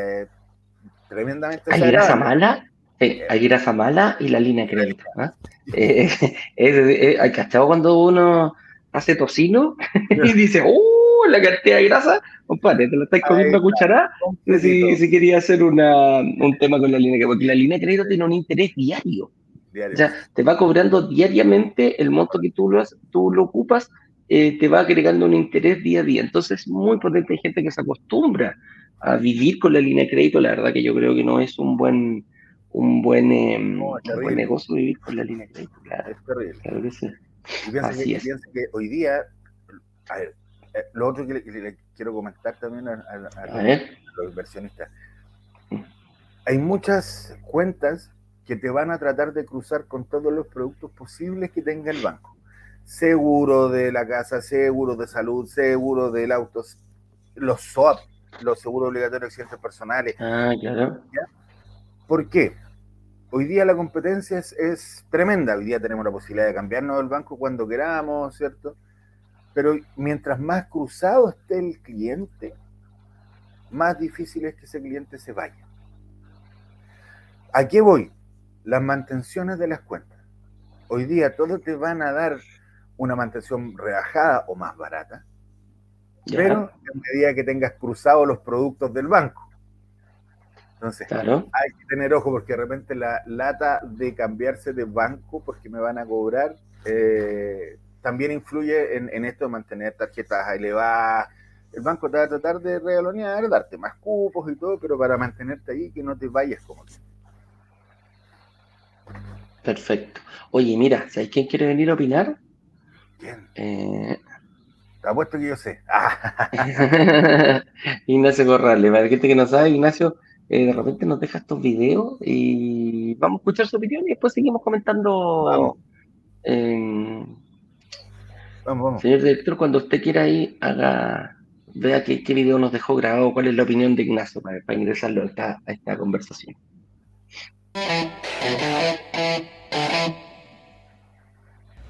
tremendamente. Hay grasa mala, eh, hay grasa mala y la línea de crédito. ¿ah? Eh, eh, hay cachado cuando uno hace tocino y dice, ¡uh! La cantidad de grasa, compadre, te lo estáis comiendo a cucharada. Si, si, quería hacer una, un tema con la línea de crédito, porque la línea de crédito tiene un interés diario. O sea, te va cobrando diariamente el monto que tú lo, tú lo ocupas, eh, te va agregando un interés día a día. Entonces, muy potente. Hay gente que se acostumbra a vivir con la línea de crédito. La verdad que yo creo que no es un buen, un buen, em, negocio vivir con la línea de crédito. es terrible. Claro que sí. Y piensa que, hoy día, a ver, eh, lo otro que le, quiero comentar también a, los inversionistas. Hay muchas cuentas que te van a tratar de cruzar con todos los productos posibles que tenga el banco. Seguro de la casa, seguro de salud, seguro del auto, los SOAP, los seguros obligatorios de accidentes personales. Ah, claro. ¿Por qué? Hoy día la competencia es, tremenda. Hoy día tenemos la posibilidad de cambiarnos del banco cuando queramos, ¿cierto? Pero mientras más cruzado esté el cliente, más difícil es que ese cliente se vaya. ¿A qué voy? las mantenciones de las cuentas. Hoy día todos te van a dar una mantención rebajada o más barata, pero en medida que tengas cruzados los productos del banco. Entonces, hay que tener ojo porque de repente la lata de cambiarse de banco porque me van a cobrar eh, también influye en, esto de mantener tarjetas elevadas. El banco te va a tratar de regalonear, darte más cupos y todo, pero para mantenerte ahí que no te vayas como que. Perfecto. Oye, mira, si hay quien quiere venir a opinar. ¿Quién? Eh... Apuesto que yo sé. Ignacio Corrales, para gente que no sabe, Ignacio eh, de repente nos deja estos videos y vamos a escuchar su opinión y después seguimos comentando. Vamos. vamos, vamos. Señor director, cuando usted quiera ir, haga, vea qué, qué video nos dejó grabado, cuál es la opinión de Ignacio para, ingresarlo a esta, a esta conversación.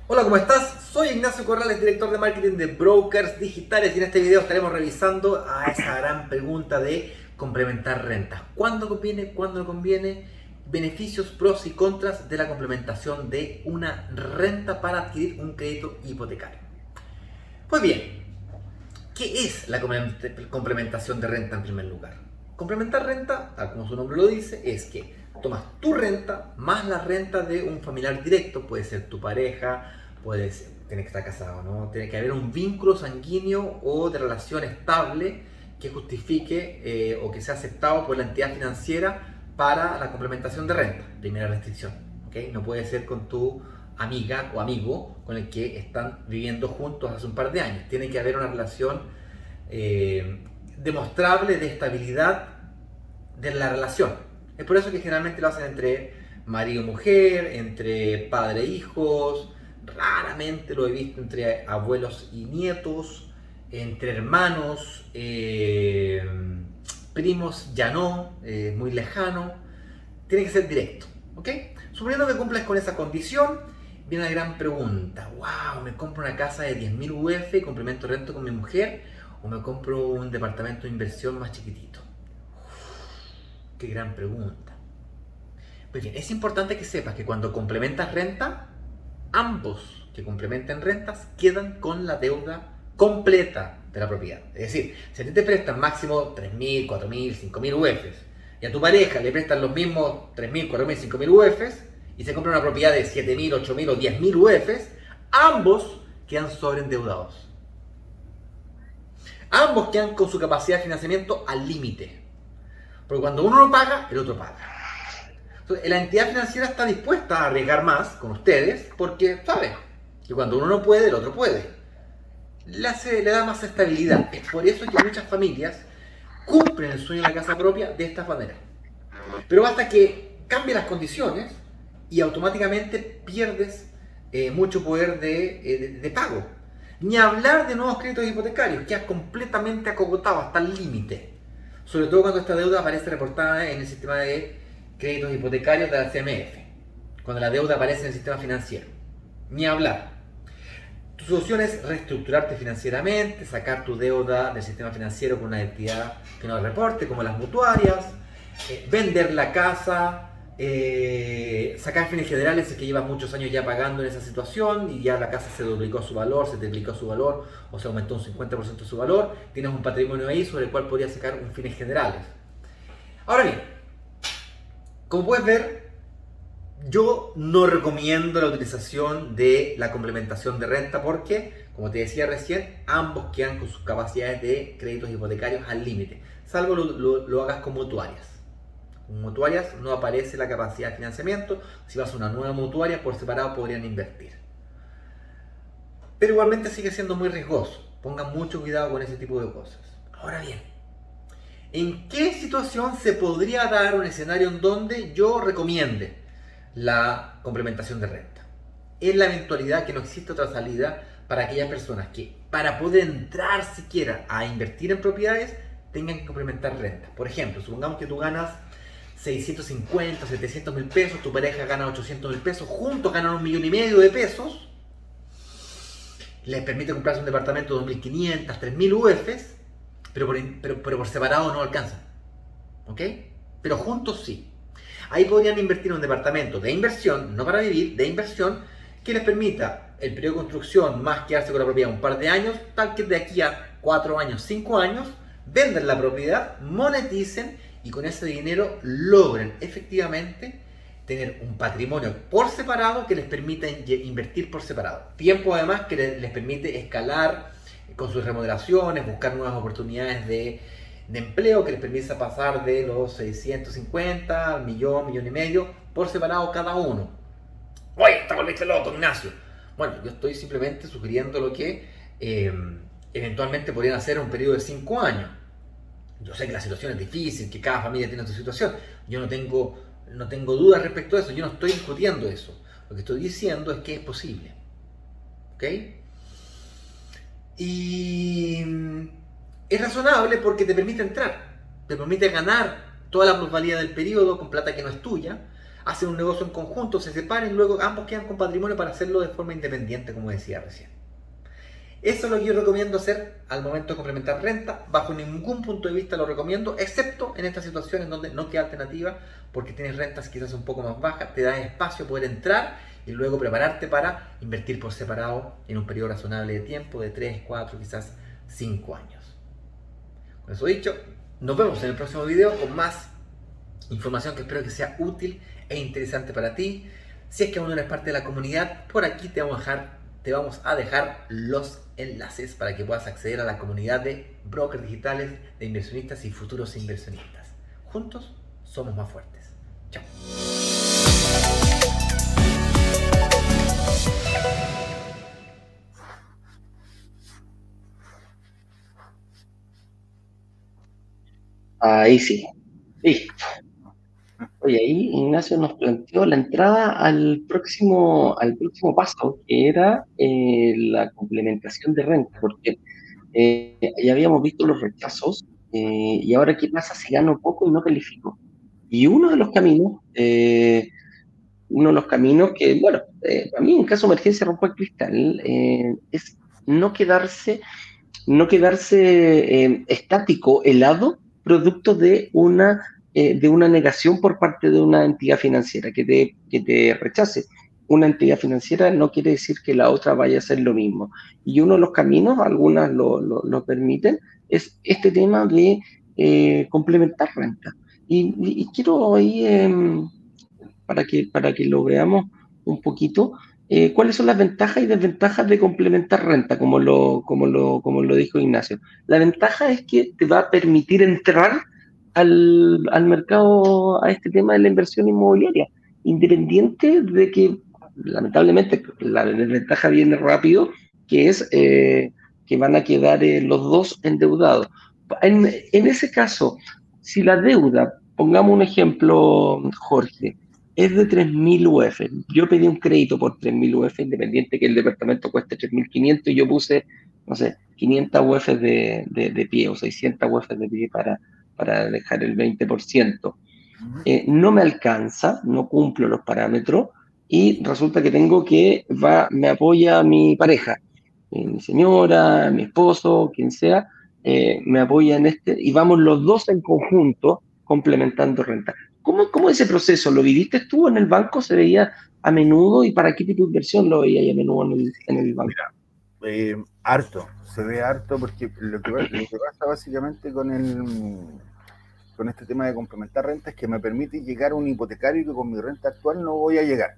Hola, ¿cómo estás? Soy Ignacio Corrales, director de marketing de Brokers Digitales y en este video estaremos revisando a esa gran pregunta de complementar rentas. ¿Cuándo conviene? ¿Cuándo no conviene? beneficios, pros y contras de la complementación de una renta para adquirir un crédito hipotecario. Pues bien, ¿qué es la complementación de renta en primer lugar? Complementar renta, tal como su nombre lo dice, es que tomas tu renta más la renta de un familiar directo, puede ser tu pareja, puede ser, tiene que estar casado, ¿no? Tiene que haber un vínculo sanguíneo o de relación estable que justifique eh, o que sea aceptado por la entidad financiera para la complementación de renta, primera restricción. ¿okay? No puede ser con tu amiga o amigo con el que están viviendo juntos hace un par de años. Tiene que haber una relación eh, demostrable de estabilidad de la relación. Es por eso que generalmente lo hacen entre marido y mujer, entre padre e hijos, raramente lo he visto entre abuelos y nietos, entre hermanos, eh, primos ya no, eh, muy lejano, tiene que ser directo, ¿ok? Suponiendo que cumplas con esa condición, viene la gran pregunta, wow, ¿me compro una casa de 10.000 UF y complemento rento con mi mujer o me compro un departamento de inversión más chiquitito? qué gran pregunta. Pues bien, es importante que sepas que cuando complementas renta, ambos que complementen rentas quedan con la deuda completa de la propiedad. Es decir, si a ti te prestan máximo 3.000, 4.000, 5.000 UFs y a tu pareja le prestan los mismos 3.000, 4.000, 5.000 UFs y se compra una propiedad de 7.000, 8.000 o 10.000 UFs, ambos quedan sobreendeudados. Ambos quedan con su capacidad de financiamiento al límite. Porque cuando uno lo paga, el otro paga. Entonces, la entidad financiera está dispuesta a arriesgar más con ustedes porque sabe que cuando uno no puede, el otro puede le, le da más estabilidad. Es por eso que muchas familias cumplen el sueño de la casa propia de esta manera. Pero basta que cambie las condiciones y automáticamente pierdes eh, mucho poder eh, de, pago. Ni hablar de nuevos créditos hipotecarios, que has completamente acogotado hasta el límite. Sobre todo cuando esta deuda aparece reportada en el sistema de créditos hipotecarios de la CMF. Cuando la deuda aparece en el sistema financiero. Ni hablar. Tu solución es reestructurarte financieramente, sacar tu deuda del sistema financiero con una entidad que no reporte, como las mutuarias, eh, vender la casa, eh, sacar fines generales es que llevas muchos años ya pagando en esa situación y ya la casa se duplicó su valor, se triplicó su valor o se aumentó un 50% su valor, tienes un patrimonio ahí sobre el cual podrías sacar fines generales. Ahora bien, como puedes ver, yo no recomiendo la utilización de la complementación de renta porque, como te decía recién, ambos quedan con sus capacidades de créditos hipotecarios al límite, salvo lo, hagas con mutuarias. Con mutuarias no aparece la capacidad de financiamiento, si vas a una nueva mutuaria por separado podrían invertir. Pero igualmente sigue siendo muy riesgoso, pongan mucho cuidado con ese tipo de cosas. Ahora bien, ¿en qué situación se podría dar un escenario en donde yo recomiende la complementación de renta. En la eventualidad que no existe otra salida para aquellas personas que para poder entrar siquiera a invertir en propiedades tengan que complementar renta. Por ejemplo, supongamos que tú ganas 650, 700 mil pesos, tu pareja gana 800 mil pesos, juntos ganan un millón y medio de pesos, les permite comprarse un departamento de 2.500, 3.000 UFs, pero por, pero, pero por separado no alcanzan. ¿Ok? Pero juntos sí. Ahí podrían invertir en un departamento de inversión, no para vivir, de inversión, que les permita el periodo de construcción más quedarse con la propiedad un par de años, tal que de aquí a cuatro años, cinco años, venden la propiedad, moneticen y con ese dinero logren efectivamente tener un patrimonio por separado que les permita invertir por separado. Tiempo además que les permite escalar con sus remodelaciones, buscar nuevas oportunidades de de empleo que les permite pasar de los 650 al millón, millón y medio por separado cada uno. Oye, está volviste loco, Ignacio. Bueno, yo estoy simplemente sugiriendo lo que eh, eventualmente podrían hacer en un periodo de 5 años. Yo sé que la situación es difícil, que cada familia tiene su situación. Yo no tengo, no tengo dudas respecto a eso, yo no estoy discutiendo eso. Lo que estoy diciendo es que es posible. ¿Ok? Y es razonable porque te permite entrar, te permite ganar toda la plusvalía del periodo con plata que no es tuya, hacen un negocio en conjunto, se separan y luego ambos quedan con patrimonio para hacerlo de forma independiente, como decía recién. Eso es lo que yo recomiendo hacer al momento de complementar renta. Bajo ningún punto de vista lo recomiendo, excepto en estas situaciones donde no queda alternativa, porque tienes rentas quizás un poco más bajas, te da espacio poder entrar y luego prepararte para invertir por separado en un periodo razonable de tiempo, de 3, 4, quizás 5 años. Eso dicho, nos vemos en el próximo video con más información que espero que sea útil e interesante para ti. Si es que aún no eres parte de la comunidad, por aquí te vamos a dejar, te vamos a dejar los enlaces para que puedas acceder a la comunidad de brokers digitales, de inversionistas y futuros inversionistas. Juntos somos más fuertes. Chao. Ahí sí. Listo. Oye, ahí Ignacio nos planteó la entrada al próximo, al próximo paso, que era eh, la complementación de renta, porque eh, ya habíamos visto los rechazos, eh, y ahora qué pasa si gano poco y no califico. Y uno de los caminos, uno de los caminos que, bueno, a mí en caso de emergencia rompo el cristal, es no quedarse, no quedarse estático, helado, producto de una eh, de una negación por parte de una entidad financiera que te, que te rechace. Una entidad financiera no quiere decir que la otra vaya a hacer lo mismo. Y uno de los caminos, algunas lo, lo, permiten, es este tema de eh, complementar renta. Y, quiero ahí, em, para, que, para que lo veamos un poquito, eh, cuáles son las ventajas y desventajas de complementar renta, como lo, como, lo, como lo dijo Ignacio. La ventaja es que te va a permitir entrar al, al mercado, a este tema de la inversión inmobiliaria, independiente de que, lamentablemente, la desventaja viene rápido, que es eh, que van a quedar eh, los dos endeudados. En, en, ese caso, si la deuda, pongamos un ejemplo, Jorge, es de 3.000 UF, yo pedí un crédito por 3.000 UF, independiente que el departamento cueste 3.500 y yo puse, no sé, 500 UF de, de, de pie o 600 UF de pie para, para dejar el 20%. Eh, no me alcanza, no cumplo los parámetros y resulta que tengo que va, me apoya mi pareja, eh, mi señora, mi esposo, quien sea, eh, me apoya en este y vamos los dos en conjunto complementando renta. ¿Cómo, ¿Cómo ese proceso lo viviste tú en el banco? ¿Se veía a menudo y para qué tipo de inversión lo veía a menudo en el, en el banco? Mira, harto, se ve harto porque lo que, lo que pasa básicamente con el con este tema de complementar renta es que me permite llegar a un hipotecario que con mi renta actual no voy a llegar.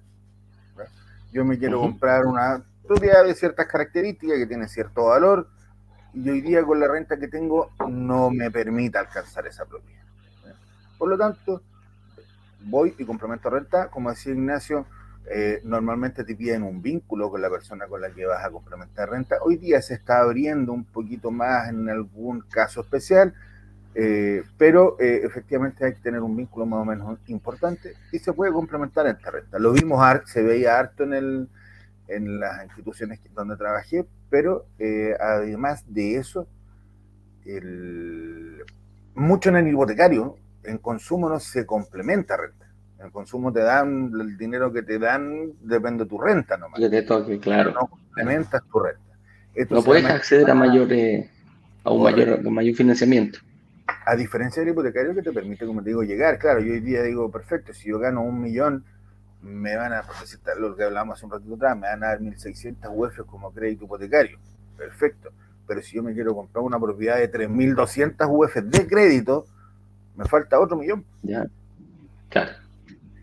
Yo me quiero comprar una propiedad de ciertas características que tiene cierto valor y hoy día con la renta que tengo no me permite alcanzar esa propiedad. Por lo tanto, voy y complemento renta, como decía Ignacio, eh, normalmente te piden un vínculo con la persona con la que vas a complementar renta. Hoy día se está abriendo un poquito más en algún caso especial, eh, pero eh, efectivamente hay que tener un vínculo más o menos importante y se puede complementar esta renta. Lo vimos, se veía harto en, el, en las instituciones donde trabajé, pero además de eso, mucho en el hipotecario, en consumo no se complementa renta. En consumo te dan, el dinero que te dan depende de tu renta nomás. Que te toque, claro. No complementas tu renta. no puedes acceder a mayor, a un mayor, a mayor financiamiento. A diferencia del hipotecario que te permite, como te digo, llegar. Claro, yo hoy día digo, perfecto, si yo gano un millón, me van a, por lo que hablamos hace un ratito atrás, me van a dar 1.600 UF como crédito hipotecario. Perfecto. Pero si yo me quiero comprar una propiedad de 3.200 UF de crédito, me falta otro millón. Ya. Claro.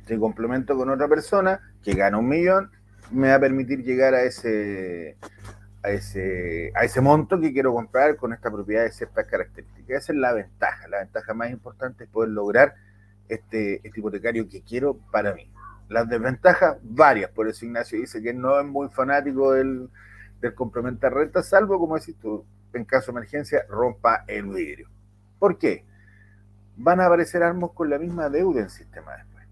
Si complemento con otra persona que gana un millón, me va a permitir llegar a ese, a ese, a ese monto que quiero comprar con esta propiedad de ciertas características. Esa es la ventaja. La ventaja más importante es poder lograr este, este hipotecario que quiero para mí. Las desventajas, varias. Por eso Ignacio dice que no es muy fanático del, del complementar renta, salvo, como decís tú, en caso de emergencia, rompa el vidrio. ¿Por qué? Van a aparecer armos con la misma deuda en sistema después.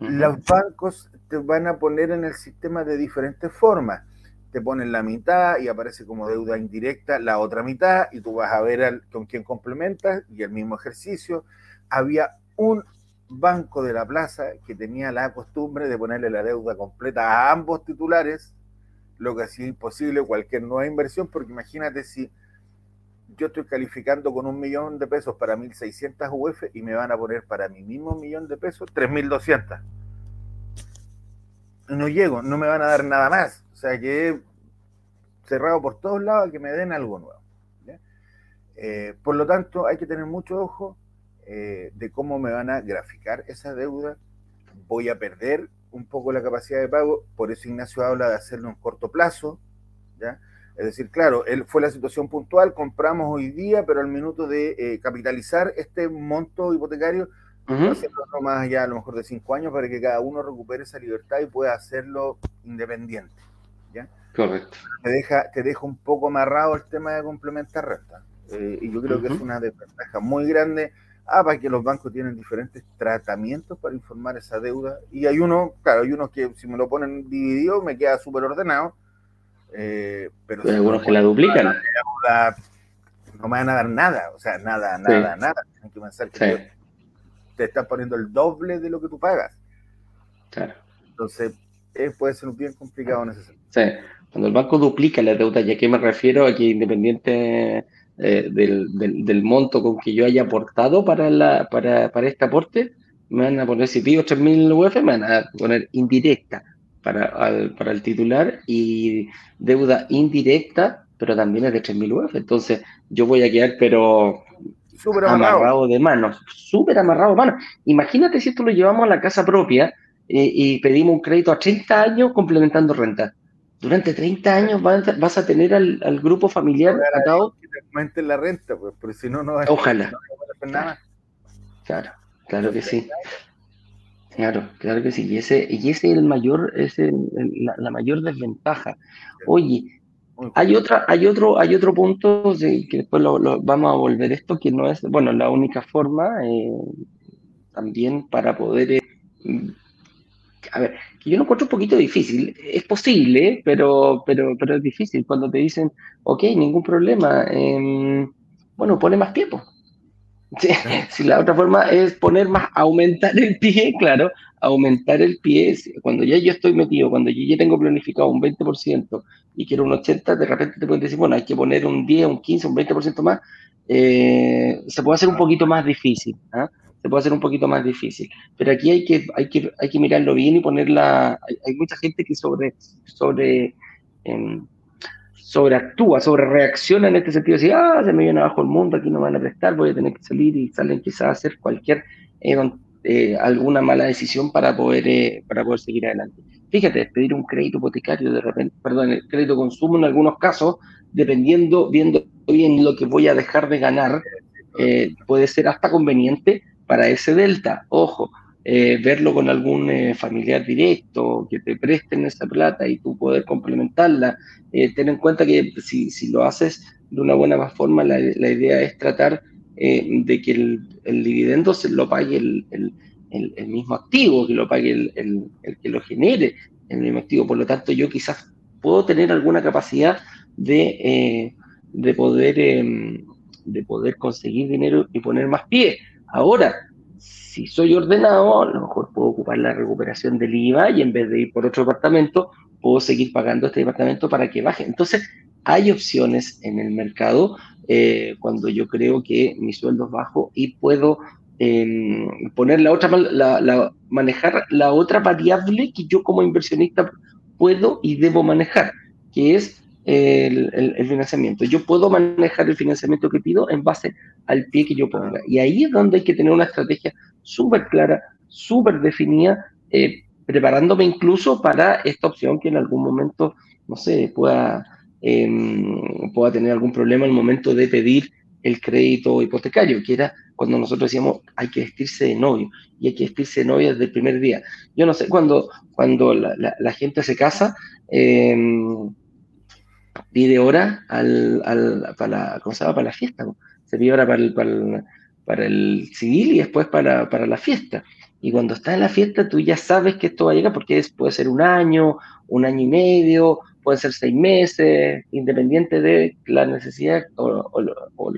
Los bancos te van a poner en el sistema de diferentes formas te ponen la mitad y aparece como deuda indirecta la otra mitad y tú vas a ver con quién complementas y el mismo ejercicio. Había un banco de la plaza que tenía la costumbre de ponerle la deuda completa a ambos titulares lo que hacía imposible cualquier nueva inversión, porque imagínate si yo estoy calificando con un millón de pesos para 1.600 UF y me van a poner para mi mismo millón de pesos 3.200. No llego, no me van a dar nada más. O sea que cerrado por todos lados a que me den algo nuevo. Eh, por lo tanto, hay que tener mucho ojo eh, de cómo me van a graficar esa deuda. Voy a perder un poco la capacidad de pago, por eso Ignacio habla de hacerlo en corto plazo, ¿ya? Es decir, claro, él fue la situación puntual, compramos hoy día, pero al minuto de eh, capitalizar este monto hipotecario, hacerlo no más allá a lo mejor de cinco años para que cada uno recupere esa libertad y pueda hacerlo independiente. ¿ya? Correcto. Te deja, te deja un poco amarrado el tema de complementar renta. Eh, y yo creo que es una desventaja muy grande. Ah, para que los bancos tienen diferentes tratamientos para informar esa deuda. Y hay uno, claro, hay unos que si me lo ponen dividido me queda súper ordenado eh, pero algunos que la duplican. no me van a dar nada, o sea, nada, nada, nada. Hay que pensar que te están poniendo el doble de lo que tú pagas. Claro. Entonces, eh, puede ser bien complicado en ese sentido. Sí, cuando el banco duplica la deuda, ¿ya que me refiero? a que independiente eh, del, monto con que yo haya aportado para, la, para, para este aporte, me van a poner, si pido 3.000 UF, me van a poner indirecta para, para el titular y deuda indirecta, pero también es de 3.000 UF. Entonces yo voy a quedar, pero amarrado. de manos, súper amarrado de manos. Imagínate si esto lo llevamos a la casa propia eh, y pedimos un crédito a 30 años complementando renta. Durante 30 años vas, a tener al, grupo familiar atado. Que la renta, pues, pero si no, no Ojalá. nada. Claro, claro que sí. Claro, claro que sí. Y ese, y ese es el mayor, es la, mayor desventaja. Oye, hay otra, hay otro, hay otro punto de, que después lo, vamos a volver esto, que no es, bueno, la única forma eh, también para poder eh, a ver, que yo lo encuentro un poquito difícil. Es posible, pero, pero, pero es difícil. Cuando te dicen, ok, ningún problema, em, bueno, pone más tiempo. Si la otra forma es poner más, aumentar el pie, claro, aumentar el pie, cuando ya yo estoy metido, cuando yo ya tengo planificado un 20% y quiero un 80%, de repente te pueden decir, bueno, hay que poner un 10, un 15, un 20% más, eh, se puede hacer un poquito más difícil, ¿ah? se puede hacer un poquito más difícil, pero aquí hay que, hay que, hay que mirarlo bien y ponerla, hay, hay mucha gente que sobre, sobre, em, sobreactúa, sobre reacciona en este sentido, así, ah, se me viene abajo el mundo, aquí no me van a prestar, voy a tener que salir y salen quizás a hacer cualquier, eh, eh, alguna mala decisión para poder, eh, para poder seguir adelante. Fíjate, pedir un crédito hipotecario de repente, perdón, el crédito consumo en algunos casos, dependiendo, viendo bien lo que voy a dejar de ganar, puede ser hasta conveniente para ese delta. Ojo, eh, verlo con algún eh, familiar directo, que te presten esa plata y tú poder complementarla. Eh, ten en cuenta que si, si, lo haces de una buena forma, la, la idea es tratar de que el, el, dividendo se lo pague el, el, el, mismo activo, que lo pague el, que lo genere el mismo activo. Por lo tanto, yo quizás puedo tener alguna capacidad de, de, poder, em, de poder conseguir dinero y poner más pie. Ahora, si soy ordenado, a lo mejor puedo ocupar la recuperación del IVA y en vez de ir por otro departamento, puedo seguir pagando este departamento para que baje. Entonces, hay opciones en el mercado eh, cuando yo creo que mi sueldo es bajo y puedo em, poner la otra, la, manejar la otra variable que yo como inversionista puedo y debo manejar, que es el, financiamiento. Yo puedo manejar el financiamiento que pido en base al pie que yo ponga. Y ahí es donde hay que tener una estrategia súper clara, súper definida, eh, preparándome incluso para esta opción que en algún momento, no sé, pueda, em, pueda tener algún problema el momento de pedir el crédito hipotecario, que era cuando nosotros decíamos hay que vestirse de novio y hay que vestirse de novia desde el primer día. Yo no sé, cuando, cuando la, gente se casa, eh, pide hora al, al, para, la, para la fiesta. Se pide hora para el, para el, para el civil y después para, para, la fiesta. Y cuando está en la fiesta, tú ya sabes que esto va a llegar porque es, puede ser un año, un año y medio, puede ser seis meses, independiente de la necesidad o, o,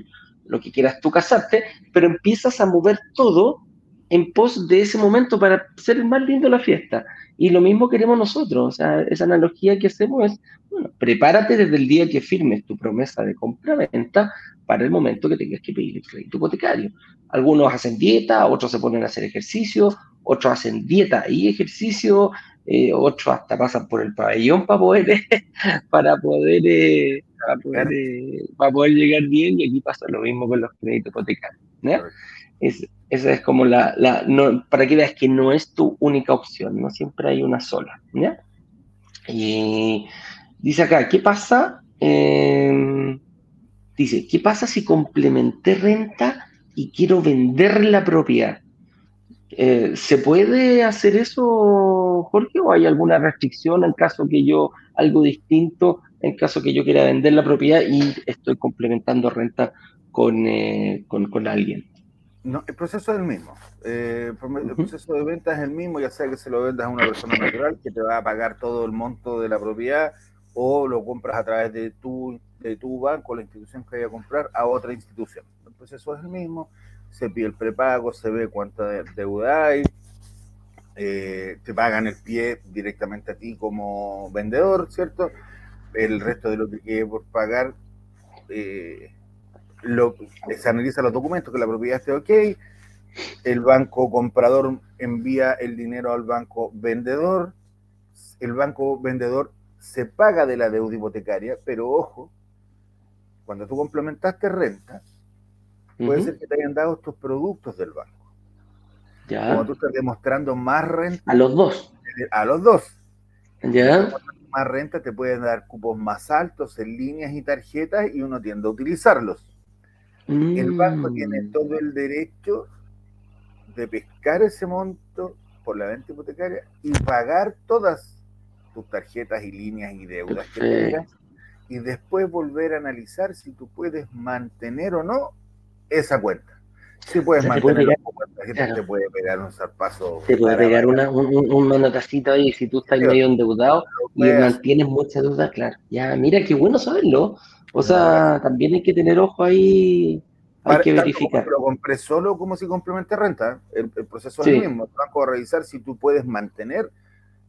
lo que quieras tú casarte, pero empiezas a mover todo en pos de ese momento para ser más lindo la fiesta. Y lo mismo queremos nosotros. O sea, esa analogía que hacemos es, bueno, prepárate desde el día que firmes tu promesa de compra-venta para el momento que tengas que pedir el crédito hipotecario. Algunos hacen dieta, otros se ponen a hacer ejercicio, otros hacen dieta y ejercicio, eh, otros hasta pasan por el pabellón para poder, para poder, eh, para, poder eh, para poder llegar bien y aquí pasa lo mismo con los créditos hipotecarios. Es, esa es como la, no, para que veas que no es tu única opción, no siempre hay una sola. Y dice acá, ¿qué pasa? Em, dice, ¿qué pasa si complementé renta y quiero vender la propiedad? Eh, ¿Se puede hacer eso, Jorge, o hay alguna restricción en caso que yo, algo distinto, en caso que yo quiera vender la propiedad y estoy complementando renta con, eh, con, con alguien? No, el proceso es el mismo. Eh, el proceso de venta es el mismo, ya sea que se lo vendas a una persona natural que te va a pagar todo el monto de la propiedad o lo compras a través de tu, de tu banco, la institución que vaya a comprar, a otra institución. El proceso es el mismo, se pide el prepago, se ve cuánta deuda hay, eh, te pagan el pie directamente a ti como vendedor, ¿cierto? El resto de lo que quede por pagar eh, lo, se analiza los documentos, que la propiedad esté ok, el banco comprador envía el dinero al banco vendedor, el banco vendedor se paga de la deuda hipotecaria, pero ojo, cuando tú complementaste renta, puede ser que te hayan dado estos productos del banco. Ya. Como tú estás demostrando más renta. A los dos. A los dos. Ya. Más renta te pueden dar cupos más altos en líneas y tarjetas y uno tiende a utilizarlos. El banco tiene mm. todo el derecho de pescar ese monto por la venta hipotecaria y pagar todas tus tarjetas y líneas y deudas que tengas y después volver a analizar si tú puedes mantener o no esa cuenta. Si puedes mantener pegar, te puede pegar un zarpazo. Te puede pegar una, un, un, manotacito ahí si tú estás medio endeudado y mantienes mucha duda, claro. Ya, mira, qué bueno saberlo. O sea, también hay que tener ojo ahí, hay que verificar. Lo compré solo como si complemente renta. El, proceso es el mismo. El banco va a revisar si tú puedes mantener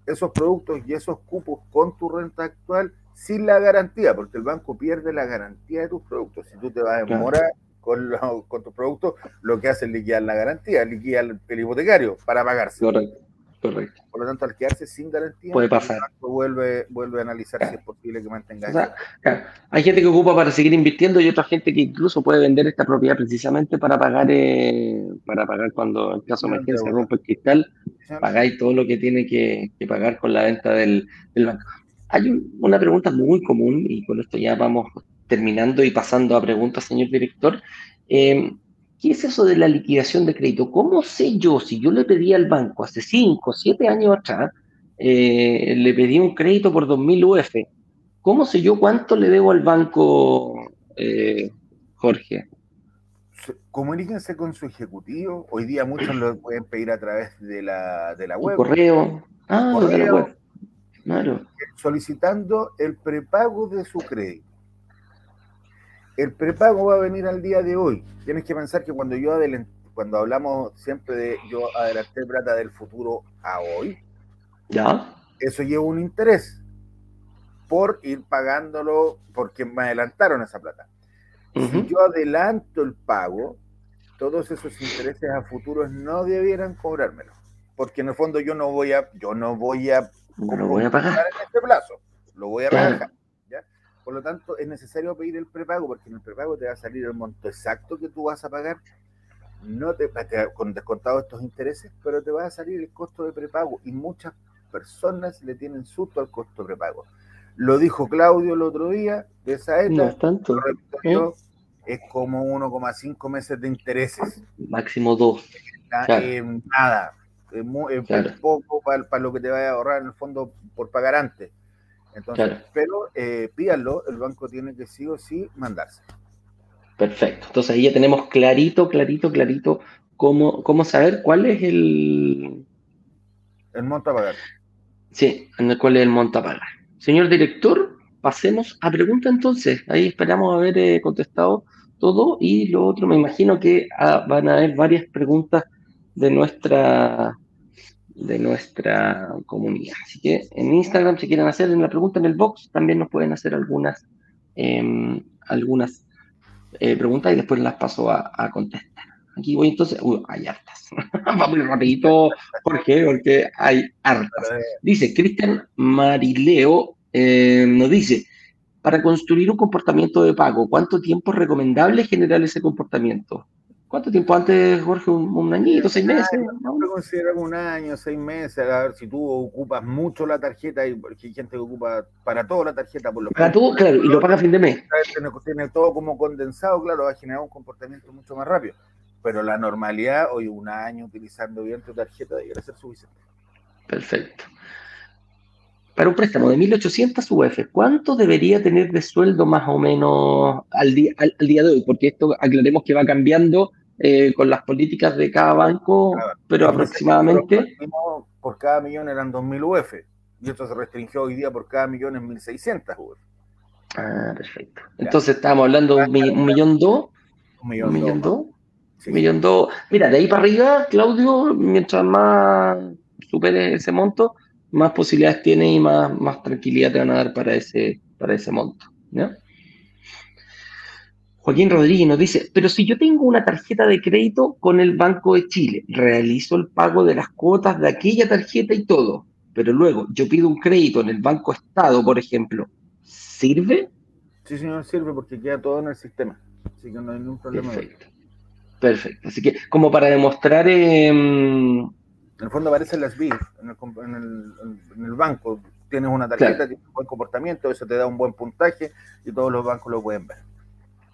esos productos y esos cupos con tu renta actual sin la garantía, porque el banco pierde la garantía de tus productos. Si tú te vas a demorar con, con tus productos, lo que hace es liquidar la garantía, liquidar el, el hipotecario para pagarse. Correcto. Correcto. Por lo tanto, al quedarse sin garantía, puede pasar. Vuelve, vuelve a analizar si es posible que mantenga. Hay gente que ocupa para seguir invirtiendo y otra gente que incluso puede vender esta propiedad precisamente para pagar, eh, para pagar cuando en caso de emergencia se rompe el cristal, pagáis todo lo que tiene que, pagar con la venta del, banco. Hay una pregunta muy común y con esto ya vamos terminando y pasando a preguntas, señor director. Eh, ¿Qué es eso de la liquidación de crédito? ¿Cómo sé yo si yo le pedí al banco hace 5, 7 años atrás, eh, le pedí un crédito por 2.000 UF? ¿Cómo sé yo cuánto le debo al banco, eh, Jorge? Comuníquense con su ejecutivo. Hoy día muchos lo pueden pedir a través de la, de la web. correo. Ah, correo, de la web. Claro. Solicitando el prepago de su crédito el prepago va a venir al día de hoy. Tienes que pensar que cuando yo cuando hablamos siempre de yo adelanté plata del futuro a hoy, ¿Ya? eso lleva un interés por ir pagándolo porque me adelantaron esa plata. Si yo adelanto el pago, todos esos intereses a futuros no debieran cobrármelo, porque en el fondo yo no voy a, yo no voy a, no voy a pagar en este plazo, lo voy a pagar. Por lo tanto, es necesario pedir el prepago, porque en el prepago te va a salir el monto exacto que tú vas a pagar, no te, con descontado estos intereses, pero te va a salir el costo de prepago. Y muchas personas le tienen susto al costo de prepago. Lo dijo Claudio el otro día, de esa ETA, no es tanto. ¿Eh? es como 1,5 meses de intereses. Máximo 2. nada, es, poco para, para, lo que te vaya a ahorrar en el fondo por pagar antes. Entonces, pero eh, pídanlo, el banco tiene que sí o sí mandarse. Perfecto. Entonces ahí ya tenemos clarito, clarito, clarito cómo, cómo saber cuál es el... El monto a pagar. Sí, en el cuál es el monto a pagar. Señor director, pasemos a pregunta entonces. Ahí esperamos haber eh, contestado todo y lo otro, me imagino que ah, van a haber varias preguntas de nuestra de nuestra comunidad. Así que en Instagram, si quieren hacer la pregunta en el box, también nos pueden hacer algunas, em, algunas eh, preguntas y después las paso a, contestar. Aquí voy entonces, uy, hay hartas. Vamos rapidito, Jorge, porque hay hartas. Dice Cristian Marileo, eh, nos dice, para construir un comportamiento de pago, ¿cuánto tiempo es recomendable generar ese comportamiento? ¿Cuánto tiempo antes, Jorge? ¿Un, añito, seis meses? ¿no? considero un año, seis meses. A ver, si tú ocupas mucho la tarjeta, y porque hay gente que ocupa para todo la tarjeta, por lo Para todo, claro, y lo paga a fin de mes. Tiene, todo como condensado, claro, va a generar un comportamiento mucho más rápido. Pero la normalidad, hoy un año utilizando bien tu tarjeta, debería ser suficiente. Perfecto. Para un préstamo de 1.800 UF, ¿cuánto debería tener de sueldo más o menos al día, al día de hoy? Porque esto aclaremos que va cambiando eh, con las políticas de cada banco, pero aproximadamente... Por cada millón eran 2.000 UF, y esto se restringió hoy día por cada millón en 1.600 UF. Ah, perfecto. Entonces estábamos hablando de un, millón dos. Un millón, dos. Un millón dos. Mira, de ahí para arriba, Claudio, mientras más supere ese monto, más posibilidades tiene y más, más tranquilidad te van a dar para ese, para ese monto. ¿ya? Joaquín Rodríguez nos dice, pero si yo tengo una tarjeta de crédito con el Banco de Chile, realizo el pago de las cuotas de aquella tarjeta y todo, pero luego yo pido un crédito en el Banco Estado, por ejemplo, ¿sirve? Sí, señor, sirve porque queda todo en el sistema, así que no hay ningún problema. Perfecto. Perfecto. Así que, como para demostrar... en el fondo aparecen las BIF en el, banco. Tienes una tarjeta, tienes un buen comportamiento, eso te da un buen puntaje y todos los bancos lo pueden ver.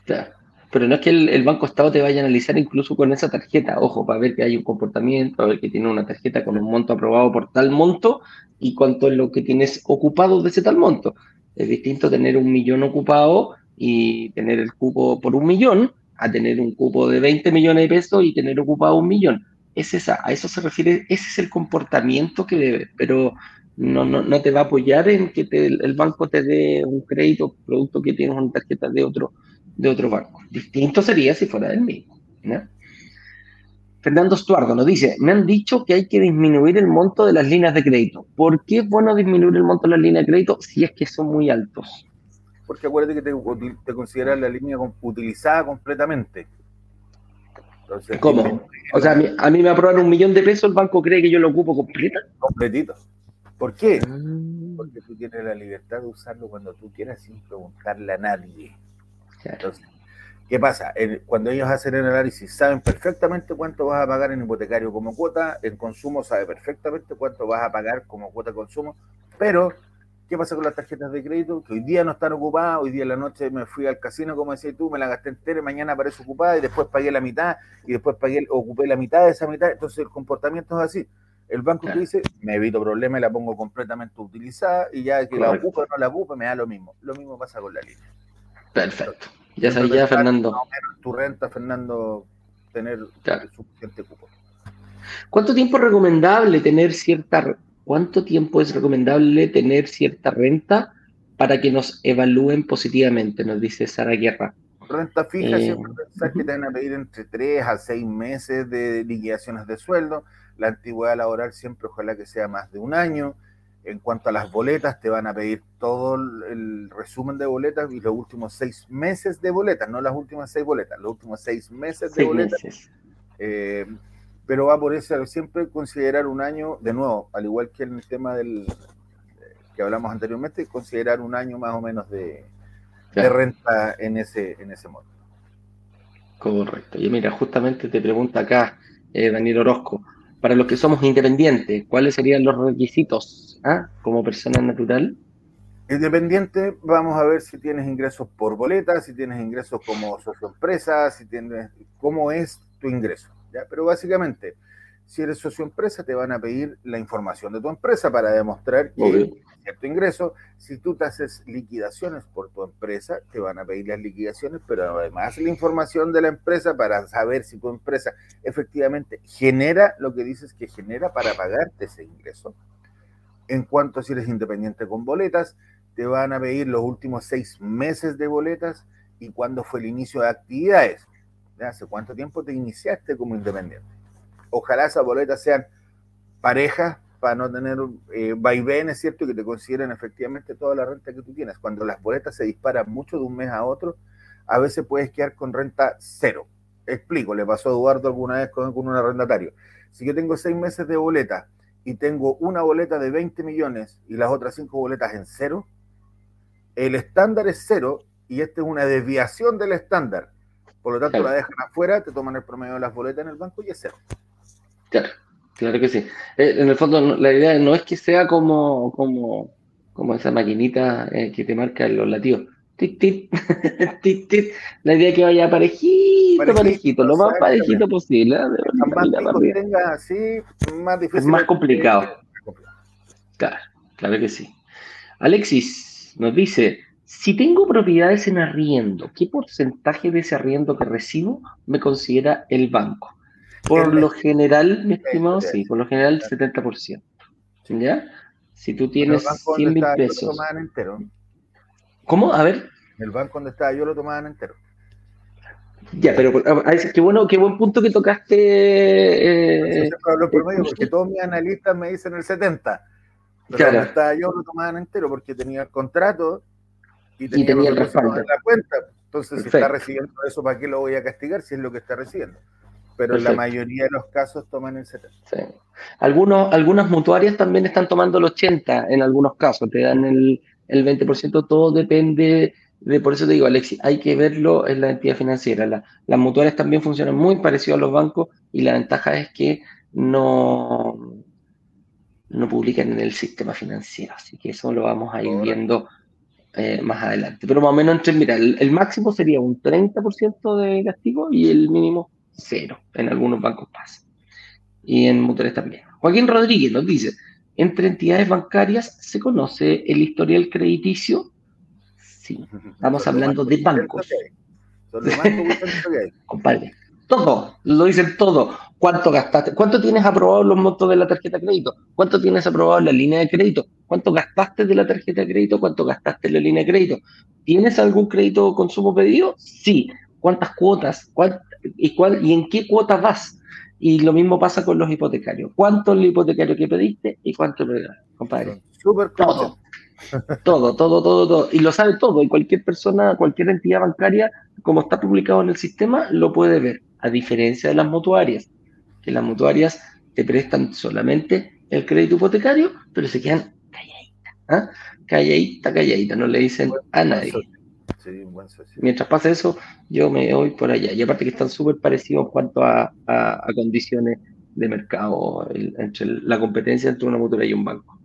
Claro. Pero no es que el, Banco Estado te vaya a analizar incluso con esa tarjeta, ojo, para ver que hay un comportamiento, para ver que tiene una tarjeta con un monto aprobado por tal monto y cuánto es lo que tienes ocupado de ese tal monto. Es distinto tener un millón ocupado y tener el cupo por un millón a tener un cupo de 20 millones de pesos y tener ocupado un millón. Es esa, a eso se refiere, ese es el comportamiento que debe, pero no, no, no te va a apoyar en que el banco te dé un crédito, producto que tienes una tarjeta de otro, de otro banco. Distinto sería si fuera del mismo. Fernando Estuardo nos dice, me han dicho que hay que disminuir el monto de las líneas de crédito. ¿Por qué es bueno disminuir el monto de las líneas de crédito si es que son muy altos? Porque acuérdate que te, te consideras la línea utilizada completamente. ¿Cómo? O sea, a mí, me aprueban un millón de pesos, el banco cree que yo lo ocupo completa. Completito. ¿Por qué? Ah. Porque tú tienes la libertad de usarlo cuando tú quieras sin preguntarle a nadie. Entonces, ¿qué pasa? cuando ellos hacen el análisis, saben perfectamente cuánto vas a pagar en hipotecario como cuota, en consumo sabe perfectamente cuánto vas a pagar como cuota de consumo, pero ¿qué pasa con las tarjetas de crédito? Que hoy día no están ocupadas, hoy día en la noche me fui al casino, como decías tú, me la gasté entera, y mañana aparece ocupada y después pagué la mitad y después pagué, ocupé la mitad de esa mitad, entonces el comportamiento es así. El banco te dice, me evito problemas y la pongo completamente utilizada y ya que la ocupe o no la ocupe, me da lo mismo. Lo mismo pasa con la línea. Perfecto. Ya sabía, Fernando. Tu renta, Fernando, tener suficiente cupo. ¿Cuánto tiempo es recomendable tener cierta cuánto tiempo es recomendable tener cierta renta para que nos evalúen positivamente? Nos dice Sara Guerra. Renta fija, eh, siempre pensar que te van a pedir entre 3 a 6 meses de liquidaciones de sueldo. La antigüedad laboral siempre ojalá que sea más de un año. En cuanto a las boletas, te van a pedir todo el resumen de boletas y los últimos seis meses de boletas, no las últimas seis boletas, los últimos seis meses de boletas. Eh, pero va por eso siempre considerar un año, de nuevo, al igual que en el tema del que hablamos anteriormente, considerar un año más o menos de, renta en ese, en ese modo. Correcto. Y mira, justamente te pregunta acá eh, Daniel Orozco, para los que somos independientes, ¿cuáles serían los requisitos ah, como persona natural? Independiente, vamos a ver si tienes ingresos por boleta, si tienes ingresos como socio empresa, si tienes, cómo es tu ingreso. ¿Ya? Pero básicamente, si eres socio empresa, te van a pedir la información de tu empresa para demostrar que hay cierto ingreso. Si tú te haces liquidaciones por tu empresa, te van a pedir las liquidaciones, pero además la información de la empresa para saber si tu empresa efectivamente genera lo que dices que genera para pagarte ese ingreso. En cuanto a si eres independiente con boletas, te van a pedir los últimos seis meses de boletas y cuándo fue el inicio de actividades. ¿Hace cuánto tiempo te iniciaste como independiente? ojalá esas boletas sean parejas para no tener eh, vaivenes, ¿cierto? Que te consideren efectivamente toda la renta que tú tienes. Cuando las boletas se disparan mucho de un mes a otro, a veces puedes quedar con renta cero. Explico, le pasó a Eduardo alguna vez con, con un arrendatario. Si yo tengo seis meses de boleta y tengo una boleta de 20 millones y las otras cinco boletas en cero, el estándar es cero y esta es una desviación del estándar. Por lo tanto, la dejan afuera, te toman el promedio de las boletas en el banco y es cero. Claro, claro que sí. Eh, en el fondo, la idea no es que sea como, como, como esa maquinita eh, que te marca los latidos. Tit, tit, tit, La idea es que vaya parejito, parejito, lo más parejito posible. ¿eh? más más difícil. Es más complicado. Claro, claro que sí. Alexis nos dice, si tengo propiedades en arriendo, ¿qué porcentaje de ese arriendo que recibo me considera el banco? Por lo general, mi estimado, sí, por lo general 70%. ¿Ya? Si tú tienes 100 mil pesos. ¿Cómo? A ver. El banco donde estaba yo lo tomaban entero. Ya, pero qué bueno, qué buen punto que tocaste. Eh, porque todos mis analistas me dicen el 70. Pero claro. donde estaba yo lo tomaban entero porque tenía el contrato y tenía, el respaldo en la cuenta. Entonces, si está recibiendo eso, ¿para qué lo voy a castigar si es lo que está recibiendo? Pero la mayoría de los casos toman el 70. Sí. Algunos, algunas mutuarias también están tomando el 80 en algunos casos, te dan el, el 20%, todo depende de, por eso te digo, Alexis, hay que verlo en la entidad financiera. las mutuarias también funcionan muy parecido a los bancos y la ventaja es que no, no publican en el sistema financiero, así que eso lo vamos a ir viendo eh, más adelante. Pero más o menos entre, mira, el, máximo sería un 30% de castigo y el mínimo cero. En algunos bancos pasa. Y en mutuales también. Joaquín Rodríguez nos dice, entre entidades bancarias se conoce el historial crediticio. Sí, estamos hablando de bancos. Compadre, todo, lo dicen todo. ¿Cuánto gastaste? ¿Cuánto tienes aprobado los montos de la tarjeta de crédito? ¿Cuánto tienes aprobado en la línea de crédito? ¿Cuánto gastaste de la tarjeta de crédito? ¿Cuánto gastaste en la línea de crédito? ¿Tienes algún crédito o consumo pedido? Sí. ¿Cuántas cuotas? y, cuál, ¿Y en qué cuota vas? Y lo mismo pasa con los hipotecarios. ¿Cuánto es el hipotecario que pediste y cuánto le compadre? Súper todo. todo, todo, todo, todo. Y lo sabe todo. Y cualquier persona, cualquier entidad bancaria, como está publicado en el sistema, lo puede ver. A diferencia de las mutuarias, que las mutuarias te prestan solamente el crédito hipotecario, pero se quedan calladitas. ¿ah? Calladita, calladita, no le dicen a nadie. Mientras pasa eso, yo me voy por allá. Y aparte que están súper parecidos en cuanto a, condiciones de mercado, entre la competencia entre una mutua y un banco.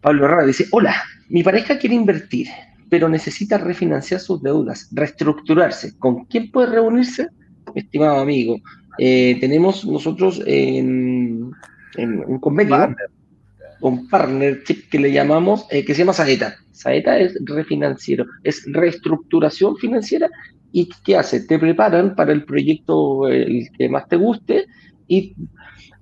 Pablo Herrera dice, hola, mi pareja quiere invertir, pero necesita refinanciar sus deudas, reestructurarse. ¿Con quién puede reunirse? Estimado amigo, eh, tenemos nosotros en, un convenio, un partnership que le llamamos, eh, que se llama Saeta. Saeta es refinanciero, es reestructuración financiera y ¿qué hace? Te preparan para el proyecto el que más te guste y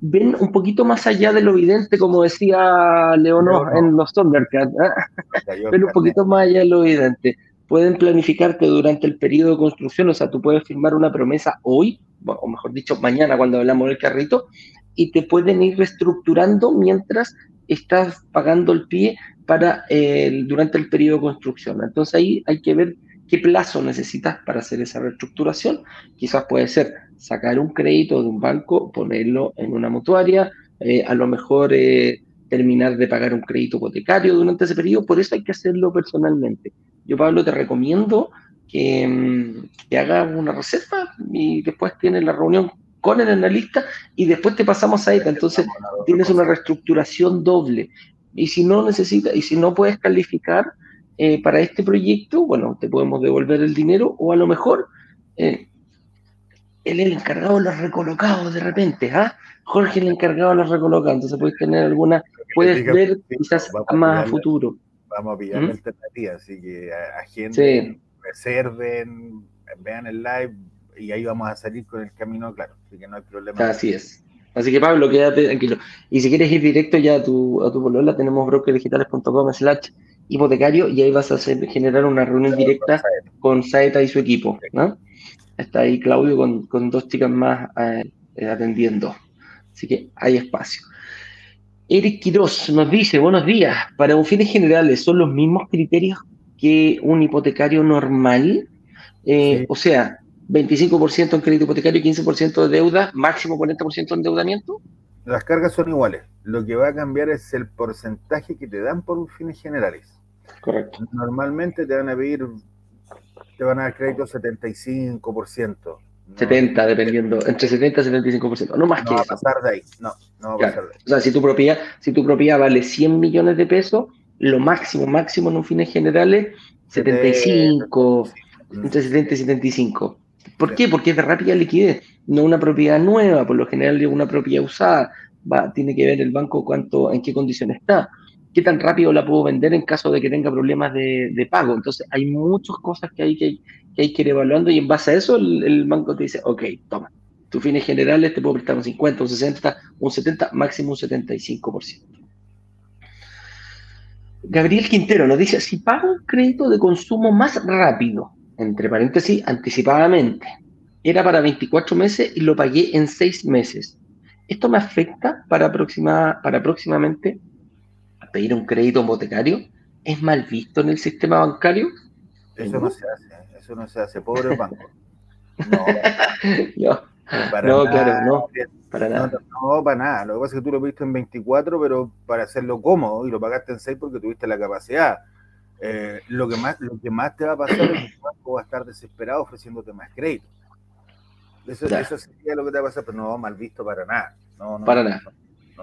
ven un poquito más allá de lo evidente, como decía Leonor en los Thundercats, ¿eh? ven un poquito más allá de lo evidente. Pueden planificarte durante el periodo de construcción, o sea, tú puedes firmar una promesa hoy, o mejor dicho, mañana cuando hablamos del carrito, y te pueden ir reestructurando mientras estás pagando el pie para eh, durante el periodo de construcción. Entonces ahí hay que ver qué plazo necesitas para hacer esa reestructuración. Quizás puede ser sacar un crédito de un banco, ponerlo en una mutuaria, eh, a lo mejor eh, terminar de pagar un crédito hipotecario durante ese periodo, por eso hay que hacerlo personalmente. Yo, Pablo, te recomiendo que, mm, que hagas una reserva y después tienes la reunión con el analista y después te pasamos a esta. Entonces tienes una reestructuración doble. Y si no necesitas, y si no puedes calificar eh, para este proyecto, bueno, te podemos devolver el dinero o a lo mejor eh, él es el encargado de los recolocados de repente, ¿ah? Jorge es el encargado de los recolocados, entonces puedes tener alguna, puedes ver quizás más a futuro. Vamos a pillar ¿Mm? alternativas, así que agenden, reserven, vean el live, y ahí vamos a salir con el camino claro, así que no hay problema. Así es. Así que Pablo, quédate tranquilo. Y si quieres ir directo ya a tu, a tu polola, tenemos brokerdigitales.com slash hipotecario y ahí vas a generar una reunión directa con Saeta y su equipo. ¿no? Está ahí Claudio con, con dos chicas más eh, eh, atendiendo. Así que hay espacio. Eric Quiroz nos dice, buenos días, para un fines generales, ¿son los mismos criterios que un hipotecario normal? Eh, o sea, 25% en crédito hipotecario, 15% de deuda, máximo 40% de endeudamiento. Las cargas son iguales. Lo que va a cambiar es el porcentaje que te dan por un fines generales. Correcto. Normalmente te van a pedir, te van a dar crédito 75%. 70, dependiendo, entre 70 y 75%, no más que va eso. a pasar de ahí, no, no va a pasar de ahí. O sea, si tu propiedad, si tu propiedad vale 100 millones de pesos, lo máximo, máximo en un fines generales, 75, entre 70 y 75. ¿Por qué? Porque es de rápida liquidez, no una propiedad nueva, por lo general es una propiedad usada, va, tiene que ver el banco cuánto, en qué condición está, qué tan rápido la puedo vender en caso de que tenga problemas de, pago. Entonces hay muchas cosas que hay que, hay que ir evaluando y en base a eso el, banco te dice, ok, toma, tus fines generales te puedo prestar un 50, un 60, un 70, máximo un 75%. Gabriel Quintero nos dice, si pago un crédito de consumo más rápido, entre paréntesis, anticipadamente, era para 24 meses y lo pagué en 6 meses. ¿Esto me afecta para, próxima, para próximamente pedir un crédito hipotecario? ¿Es mal visto en el sistema bancario? Eso no se hace, eso no se hace, pobre banco. No, no, para no nada, claro, no, para nada. no, para nada. Lo que pasa es que tú lo pediste en 24, pero para hacerlo cómodo y lo pagaste en 6 porque tuviste la capacidad. Eh, lo, que más, lo que más te va a pasar es que el banco va a estar desesperado ofreciéndote más crédito. Eso, Claro. eso sería lo que te va a pasar, pero no mal visto para nada. No, no, Para nada.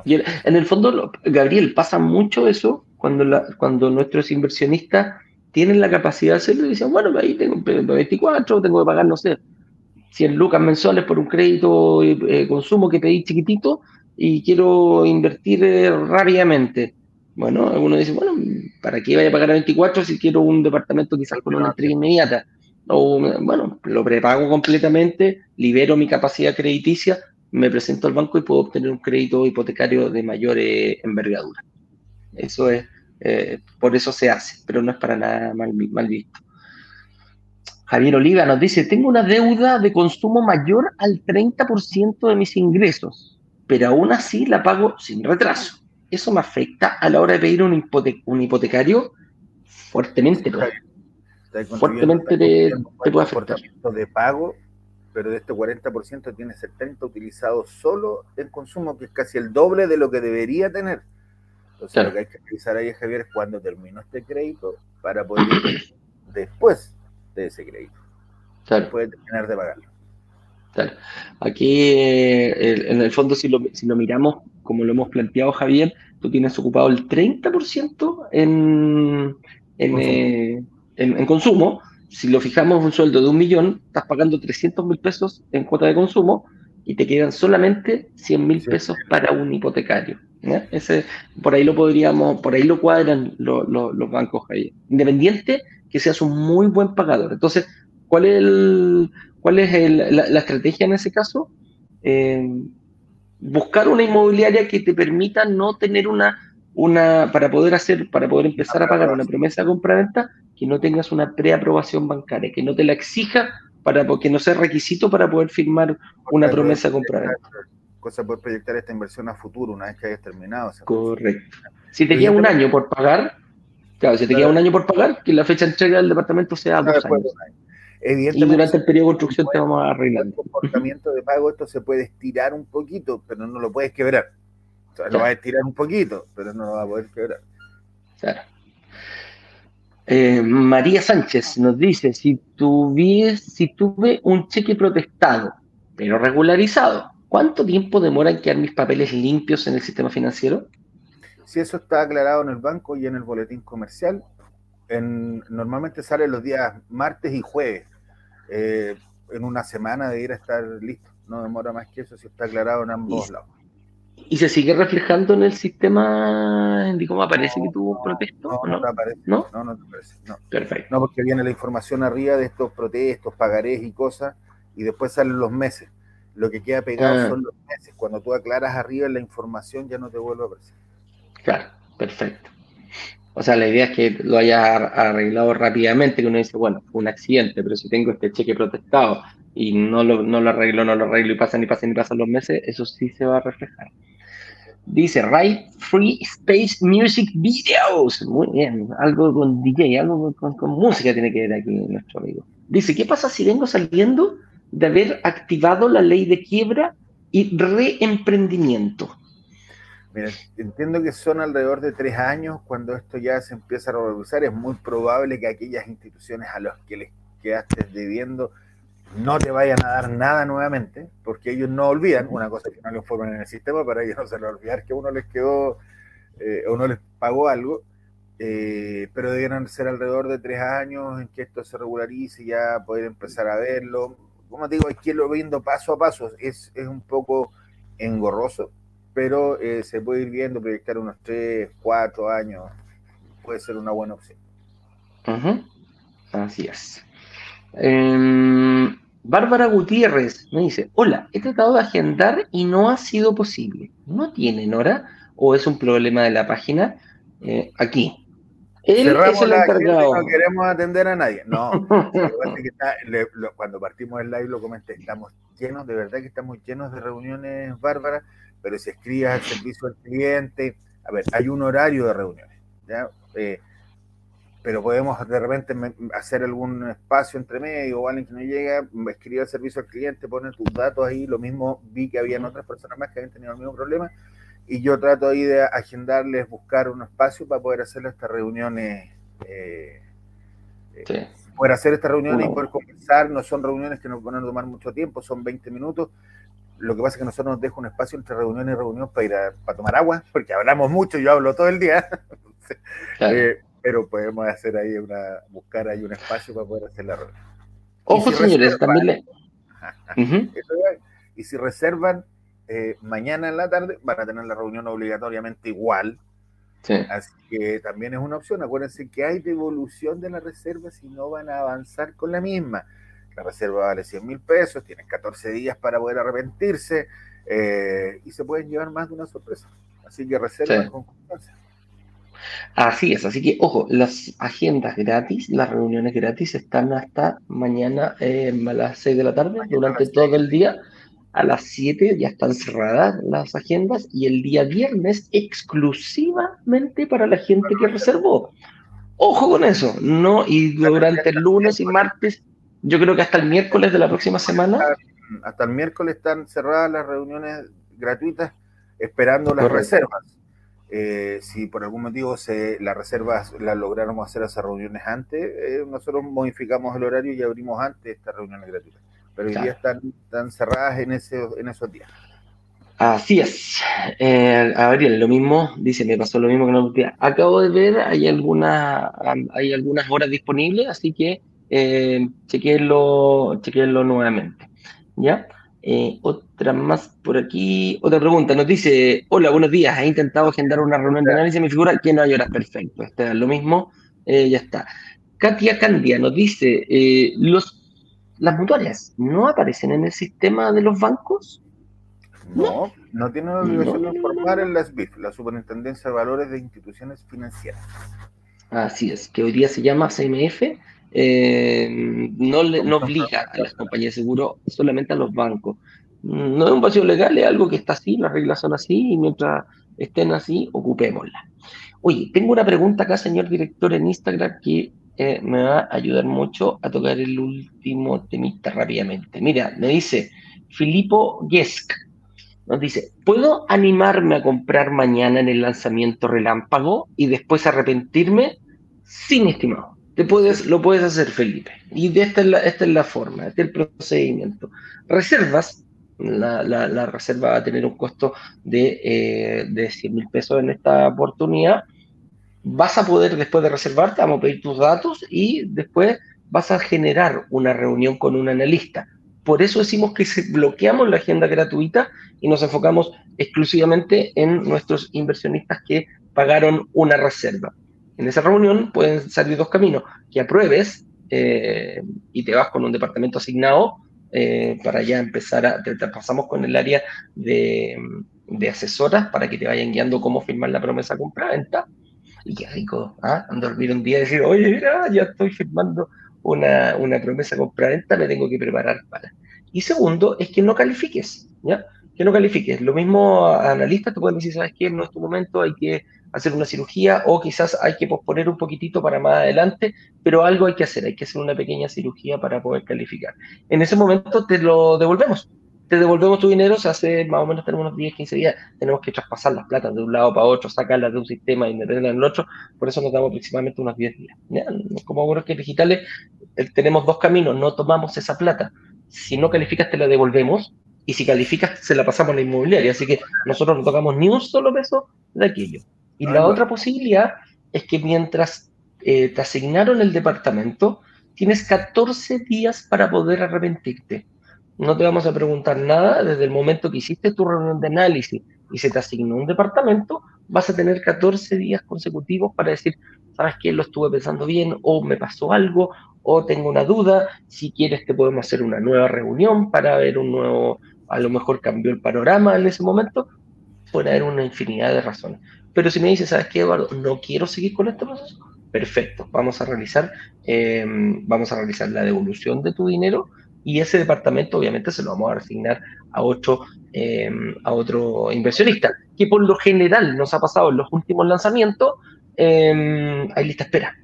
En, el fondo, Gabriel, pasa mucho eso cuando, nuestros inversionistas tienen la capacidad de hacerlo y dicen, bueno, ahí tengo un 24, tengo que pagar, no sé, 100 lucas mensuales por un crédito eh, eh, consumo que pedí chiquitito y quiero invertir eh, rápidamente. Bueno, algunos dicen, bueno, ¿para qué vaya a pagar a 24 si quiero un departamento quizás con una entrega inmediata? O, bueno, lo prepago completamente, libero mi capacidad crediticia, me presento al banco y puedo obtener un crédito hipotecario de mayor eh, envergadura. Eso es, eh, por eso se hace, pero no es para nada mal, mal visto. Javier Oliva nos dice, tengo una deuda de consumo mayor al 30% de mis ingresos, pero aún así la pago sin retraso. Eso me afecta a la hora de pedir un, hipote- un hipotecario fuertemente. Fuertemente te- puede afectar. de pago, pero de este 40% tienes el 30% utilizado solo en consumo, que es casi el doble de lo que debería tener. Entonces, Claro. lo que hay que revisar ahí, Javier, es cuando terminó este crédito para poder ir después de ese crédito, Claro. después de terminar de pagarlo. Claro. Aquí, eh, en el fondo, si lo, si lo miramos como lo hemos planteado, Javier, tú tienes ocupado el 30% en, en, eh, en- en consumo. Si lo fijamos un sueldo de un millón, estás pagando 300 mil pesos en cuota de consumo y te quedan solamente 100 mil pesos para un hipotecario. Ese, por ahí lo podríamos, por ahí lo cuadran lo- lo- los bancos, Javier. Independiente que seas un muy buen pagador. Entonces, ¿cuál es, el, cuál es el- la, la estrategia en ese caso? Eh, buscar una inmobiliaria que te permita no tener una, una para poder hacer, para poder empezar a pagar una promesa de compraventa, que no tengas una preaprobación bancaria, que no te la exija para que no sea requisito para poder firmar una promesa de compraventa. Cosa poder proyectar esta inversión a futuro una vez que hayas terminado. Correcto. Si te queda un año por pagar, claro, si te queda un año por pagar, que la fecha de entrega del departamento sea dos años. año. Y durante el periodo de construcción te vamos el arreglando. comportamiento de pago, esto se puede estirar un poquito, pero no lo puedes quebrar. O sea, lo vas a estirar un poquito, pero no lo vas a poder quebrar. Claro. Eh, María Sánchez nos dice, si, tuvies, si tuve un cheque protestado, pero regularizado, ¿cuánto tiempo demora en quedar mis papeles limpios en el sistema financiero? Si eso está aclarado en el banco y en el boletín comercial, en- normalmente sale los días martes y jueves. Eh, en una semana de ir a estar listo. No demora más que eso si está aclarado en ambos Y- lados. ¿Y se sigue reflejando en el sistema, cómo aparece que tuvo un No, protesto? No, ¿o no no? te aparece. ¿No? No, no te aparece. No. Perfecto. No, porque viene la información arriba de estos protestos, pagarés y cosas, y después salen los meses. Lo que queda pegado Ah. son los meses. Cuando tú aclaras arriba la información, ya no te vuelve a aparecer. Claro, perfecto. O sea, la idea es que lo hayas ar- arreglado rápidamente, que uno dice, bueno, fue un accidente, pero si tengo este cheque protestado y no lo, no lo arreglo, no lo arreglo y pasan y pasan y pasan los meses, eso sí se va a reflejar. Dice, write free space music videos. Muy bien, algo con DJ, algo con, con, música tiene que ver aquí nuestro amigo. Dice, ¿qué pasa si vengo saliendo de haber activado la ley de quiebra y reemprendimiento? Mira, entiendo que son alrededor de tres años cuando esto ya se empieza a revolucionar. Es muy probable que aquellas instituciones a las que les quedaste debiendo no te vayan a dar nada nuevamente, porque ellos no olvidan, una cosa que no lo informan en el sistema, para ellos no se les olvidar que uno les quedó eh, o les pagó algo, eh, pero debieron ser alrededor de tres años en que esto se regularice y ya poder empezar a verlo. Como te digo, hay que irlo viendo paso a paso, es, es un poco engorroso, pero eh, se puede ir viendo, proyectar unos tres, cuatro años, puede ser una buena opción. Así es. Em, Bárbara Gutiérrez me dice, hola, he tratado de agendar y no ha sido posible. ¿No tienen hora o es un problema de la página? Eh, aquí. Él es el encargado. no queremos atender a nadie. No, cuando partimos el live lo comenté, estamos llenos, de verdad que estamos llenos de reuniones, Bárbara, pero si escribes al servicio al cliente, a ver, hay un horario de reuniones. ¿ya? Eh, pero podemos de repente hacer algún espacio entre medio o alguien que no llega, escribe al servicio al cliente, pone tus datos ahí, lo mismo vi que habían otras personas más que habían tenido el mismo problema y yo trato ahí de agendarles, buscar un espacio para poder hacer estas reuniones, eh, eh, poder hacer estas reuniones y poder conversar, no son reuniones que nos van a tomar mucho tiempo, son 20 minutos, lo que pasa es que nosotros nos deja un espacio entre reunión y reunión para ir a para tomar agua, porque hablamos mucho, yo hablo todo el día. Eh, pero podemos hacer ahí una, buscar ahí un espacio para poder hacer la reunión. Ojo, señores, también le... y si reservan eh, mañana en la tarde, van a tener la reunión obligatoriamente igual. Así que también es una opción. Acuérdense que hay devolución de la reserva si no van a avanzar con la misma. La reserva vale 100 mil pesos, tienen 14 días para poder arrepentirse eh, y se pueden llevar más de una sorpresa. Así que reserva con constancia. Así es, así que ojo, las agendas gratis, las reuniones gratis están hasta mañana eh, a las 6 de la tarde, durante todo el día. A las 7 ya están cerradas las agendas y el día viernes exclusivamente para la gente que reservó. Ojo con eso, no, y durante el lunes y martes, yo creo que hasta el miércoles de la próxima semana. Hasta, el miércoles están cerradas las reuniones gratuitas esperando las reservas. Eh, si por algún motivo se, las reservas las lográramos hacer esas reuniones antes, eh, nosotros modificamos el horario y abrimos antes estas reuniones gratuitas. Pero hoy día están, están, cerradas en, ese, en esos días. Así es. Eh, Gabriel, lo mismo, dice, me pasó lo mismo que no Acabo de ver, hay, alguna, hay algunas horas disponibles, así que eh, chequenlo, chequenlo nuevamente. ¿Ya? Eh, otra más por aquí, otra pregunta, nos dice, hola, buenos días, he intentado agendar una reunión de análisis, me figura. Que no hay horas, perfecto, está es lo mismo, eh, ya está. Katia Candia nos dice, eh, los, las mutuarias no aparecen en el sistema de los bancos. No, no, tienen la obligación de informar en la SBIF, la Superintendencia de Valores de Instituciones Financieras. Así es, que hoy día se llama CMF, eh, no, le, no obliga a las compañías de seguro, solamente a los bancos. No es un vacío legal, es algo que está así, las reglas son así, y mientras estén así, ocupémosla. Oye, tengo una pregunta acá, señor director, en Instagram que eh, me va a ayudar mucho a tocar el último temita rápidamente. Mira, me dice Filippo Gesk, nos dice, ¿puedo animarme a comprar mañana en el lanzamiento relámpago y después arrepentirme? Sin estimado. Te puedes, lo puedes hacer, Felipe. Y esta es la, esta es la forma, este es el procedimiento. Reservas, la, reserva va a tener un costo de, eh, de 100 mil pesos en esta oportunidad. Vas a poder, después de reservar, te vamos a pedir tus datos y después vas a generar una reunión con un analista. Por eso decimos que bloqueamos la agenda gratuita y nos enfocamos exclusivamente en nuestros inversionistas que pagaron una reserva. En esa reunión pueden salir dos caminos, que apruebes eh, y te vas con un departamento asignado eh, para ya empezar a, te, pasamos con el área de, asesoras para que te vayan guiando cómo firmar la promesa compra-venta. Y qué rico, ¿ah? dormir un día y decir, oye, mira, ya estoy firmando una, una promesa compra-venta, me tengo que preparar para. Y segundo, es que no califiques, ¿ya? Que no califiques. Lo mismo analistas te pueden decir, ¿sabes qué? No es tu momento, hay que hacer una cirugía o quizás hay que posponer un poquitito para más adelante, pero algo hay que hacer, hay que hacer una pequeña cirugía para poder calificar. En ese momento te lo devolvemos, te devolvemos tu dinero, se hace más o menos tenemos unos 10, 15 días, tenemos que traspasar las platas de un lado para otro, sacarlas de un sistema y meterlas en el otro, por eso nos damos aproximadamente unos 10 días. Como que digitales eh, tenemos dos caminos, no tomamos esa plata, si no calificas te la devolvemos y si calificas se la pasamos a la inmobiliaria, así que nosotros no tocamos ni un solo peso de aquello. Y la otra posibilidad es que mientras eh, te asignaron el departamento, tienes 14 días para poder arrepentirte. No te vamos a preguntar nada. Desde el momento que hiciste tu reunión de análisis y se te asignó un departamento, vas a tener 14 días consecutivos para decir, ¿sabes qué? Lo estuve pensando bien o me pasó algo o tengo una duda, si quieres te podemos hacer una nueva reunión para ver un nuevo, a lo mejor cambió el panorama en ese momento, puede haber una infinidad de razones. Pero si me dices, ¿sabes qué, Eduardo? No quiero seguir con este proceso, perfecto, vamos a realizar, eh, vamos a realizar la devolución de tu dinero y ese departamento obviamente se lo vamos a asignar a otro, em, a otro inversionista, que por lo general nos ha pasado en los últimos lanzamientos, eh, hay lista espera.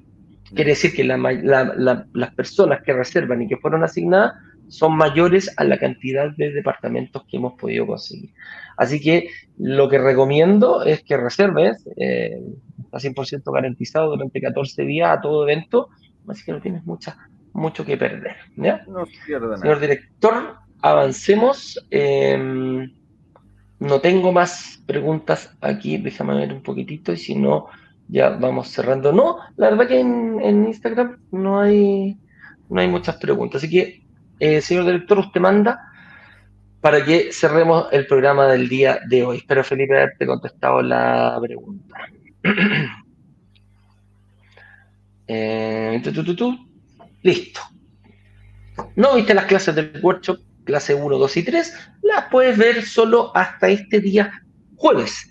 Quiere decir que las personas que reservan y que fueron asignadas son mayores a la cantidad de departamentos que hemos podido conseguir. Así que lo que recomiendo es que reserves, eh, está 100% garantizado durante 14 días a todo evento, así que no tienes mucha mucho que perder. ¿ya? No Señor director, avancemos. Em, no tengo más preguntas aquí, déjame ver un poquitito y si no, ya vamos cerrando. No, la verdad que en, Instagram no hay, no hay muchas preguntas. Así que, eh, señor director, usted manda para que cerremos el programa del día de hoy. Espero, Felipe, haberte contestado la pregunta. eh, Listo. ¿No viste las clases del workshop, clase 1, 2 y 3? Las puedes ver solo hasta este día jueves.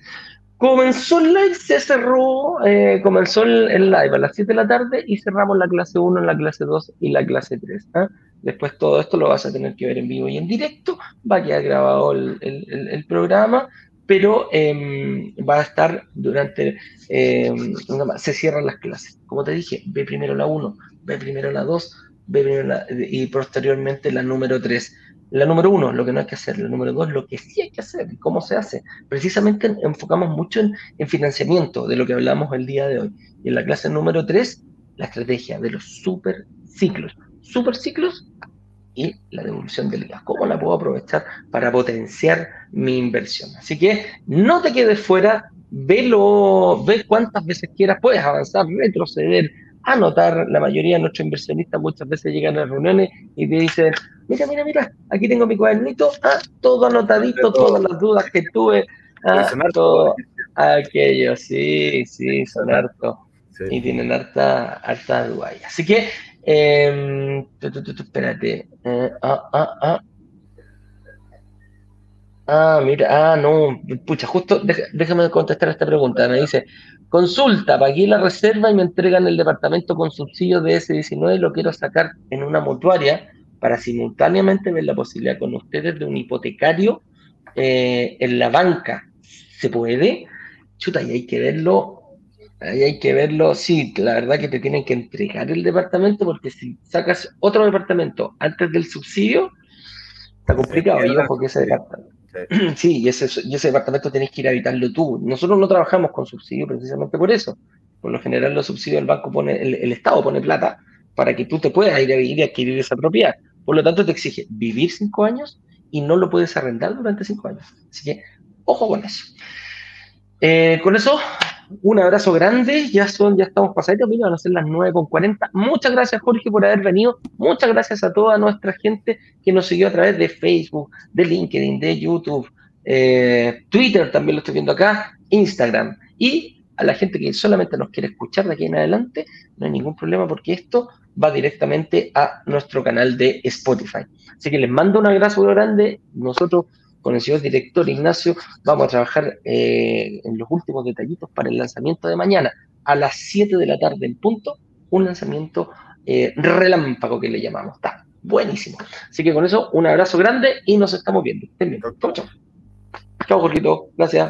Comenzó el live, se cerró, eh, comenzó el, live a las 7 de la tarde y cerramos la clase 1, la clase 2 y la clase 3. ¿ah? Después todo esto lo vas a tener que ver en vivo y en directo, va a quedar grabado el, programa, pero em, va a estar durante, em, se cierran las clases. Como te dije, ve primero la 1, ve primero la 2, ve primero la, y posteriormente la número 3. La número 1, lo que no hay que hacer. La número 2, lo que sí hay que hacer. ¿Cómo se hace? Precisamente enfocamos mucho en, financiamiento, de lo que hablamos el día de hoy. Y en la clase número 3, la estrategia de los super ciclos. Super ciclos y la devolución del IVA. ¿Cómo la puedo aprovechar para potenciar mi inversión? Así que no te quedes fuera, velo, ve cuántas veces quieras, puedes avanzar, retroceder, anotar. La mayoría de nuestros inversionistas muchas veces llegan a reuniones y te dicen, mira, mira, mira, aquí tengo mi cuadernito, ah, todo anotadito, todas las dudas que tuve, ah, todo aquello, sí, sí, son harto. Y tienen harta, harta dudas. Así que, eh, espérate. Eh, ah, ah, ah. Ah, mira, ah, no, pucha, justo déjame contestar esta pregunta. Me dice, consulta, pagué la reserva y me entregan el departamento con subsidio de S19 y lo quiero sacar en una mutuaria para simultáneamente ver la posibilidad con ustedes de un hipotecario eh, en la banca. ¿Se puede? Chuta, y hay que verlo, ahí hay que verlo, sí, la verdad que te tienen que entregar el departamento porque si sacas otro departamento antes del subsidio, está complicado, y ese departamento Sí, y ese, departamento tenés que ir a habitarlo tú. Nosotros no trabajamos con subsidio precisamente por eso. Por lo general los subsidios el banco pone, el, Estado pone plata para que tú te puedas ir a vivir y adquirir esa propiedad. Por lo tanto te exige vivir cinco años y no lo puedes arrendar durante cinco años. Así que ojo con eso. Eh, con eso un abrazo grande, ya son, ya estamos pasaditos, van a ser las 9.40. Muchas gracias Jorge por haber venido, muchas gracias a toda nuestra gente que nos siguió a través de Facebook, de LinkedIn, de YouTube, eh, Twitter también lo estoy viendo acá, Instagram y a la gente que solamente nos quiere escuchar de aquí en adelante, no hay ningún problema porque esto va directamente a nuestro canal de Spotify. Así que les mando un abrazo grande, nosotros con el señor director Ignacio, vamos a trabajar eh, en los últimos detallitos para el lanzamiento de mañana, a las 7 de la tarde en punto, un lanzamiento eh, relámpago que le llamamos. buenísimo. Así que con eso, un abrazo grande y nos estamos viendo. Chao, chao. Chao, Jorgito. Gracias.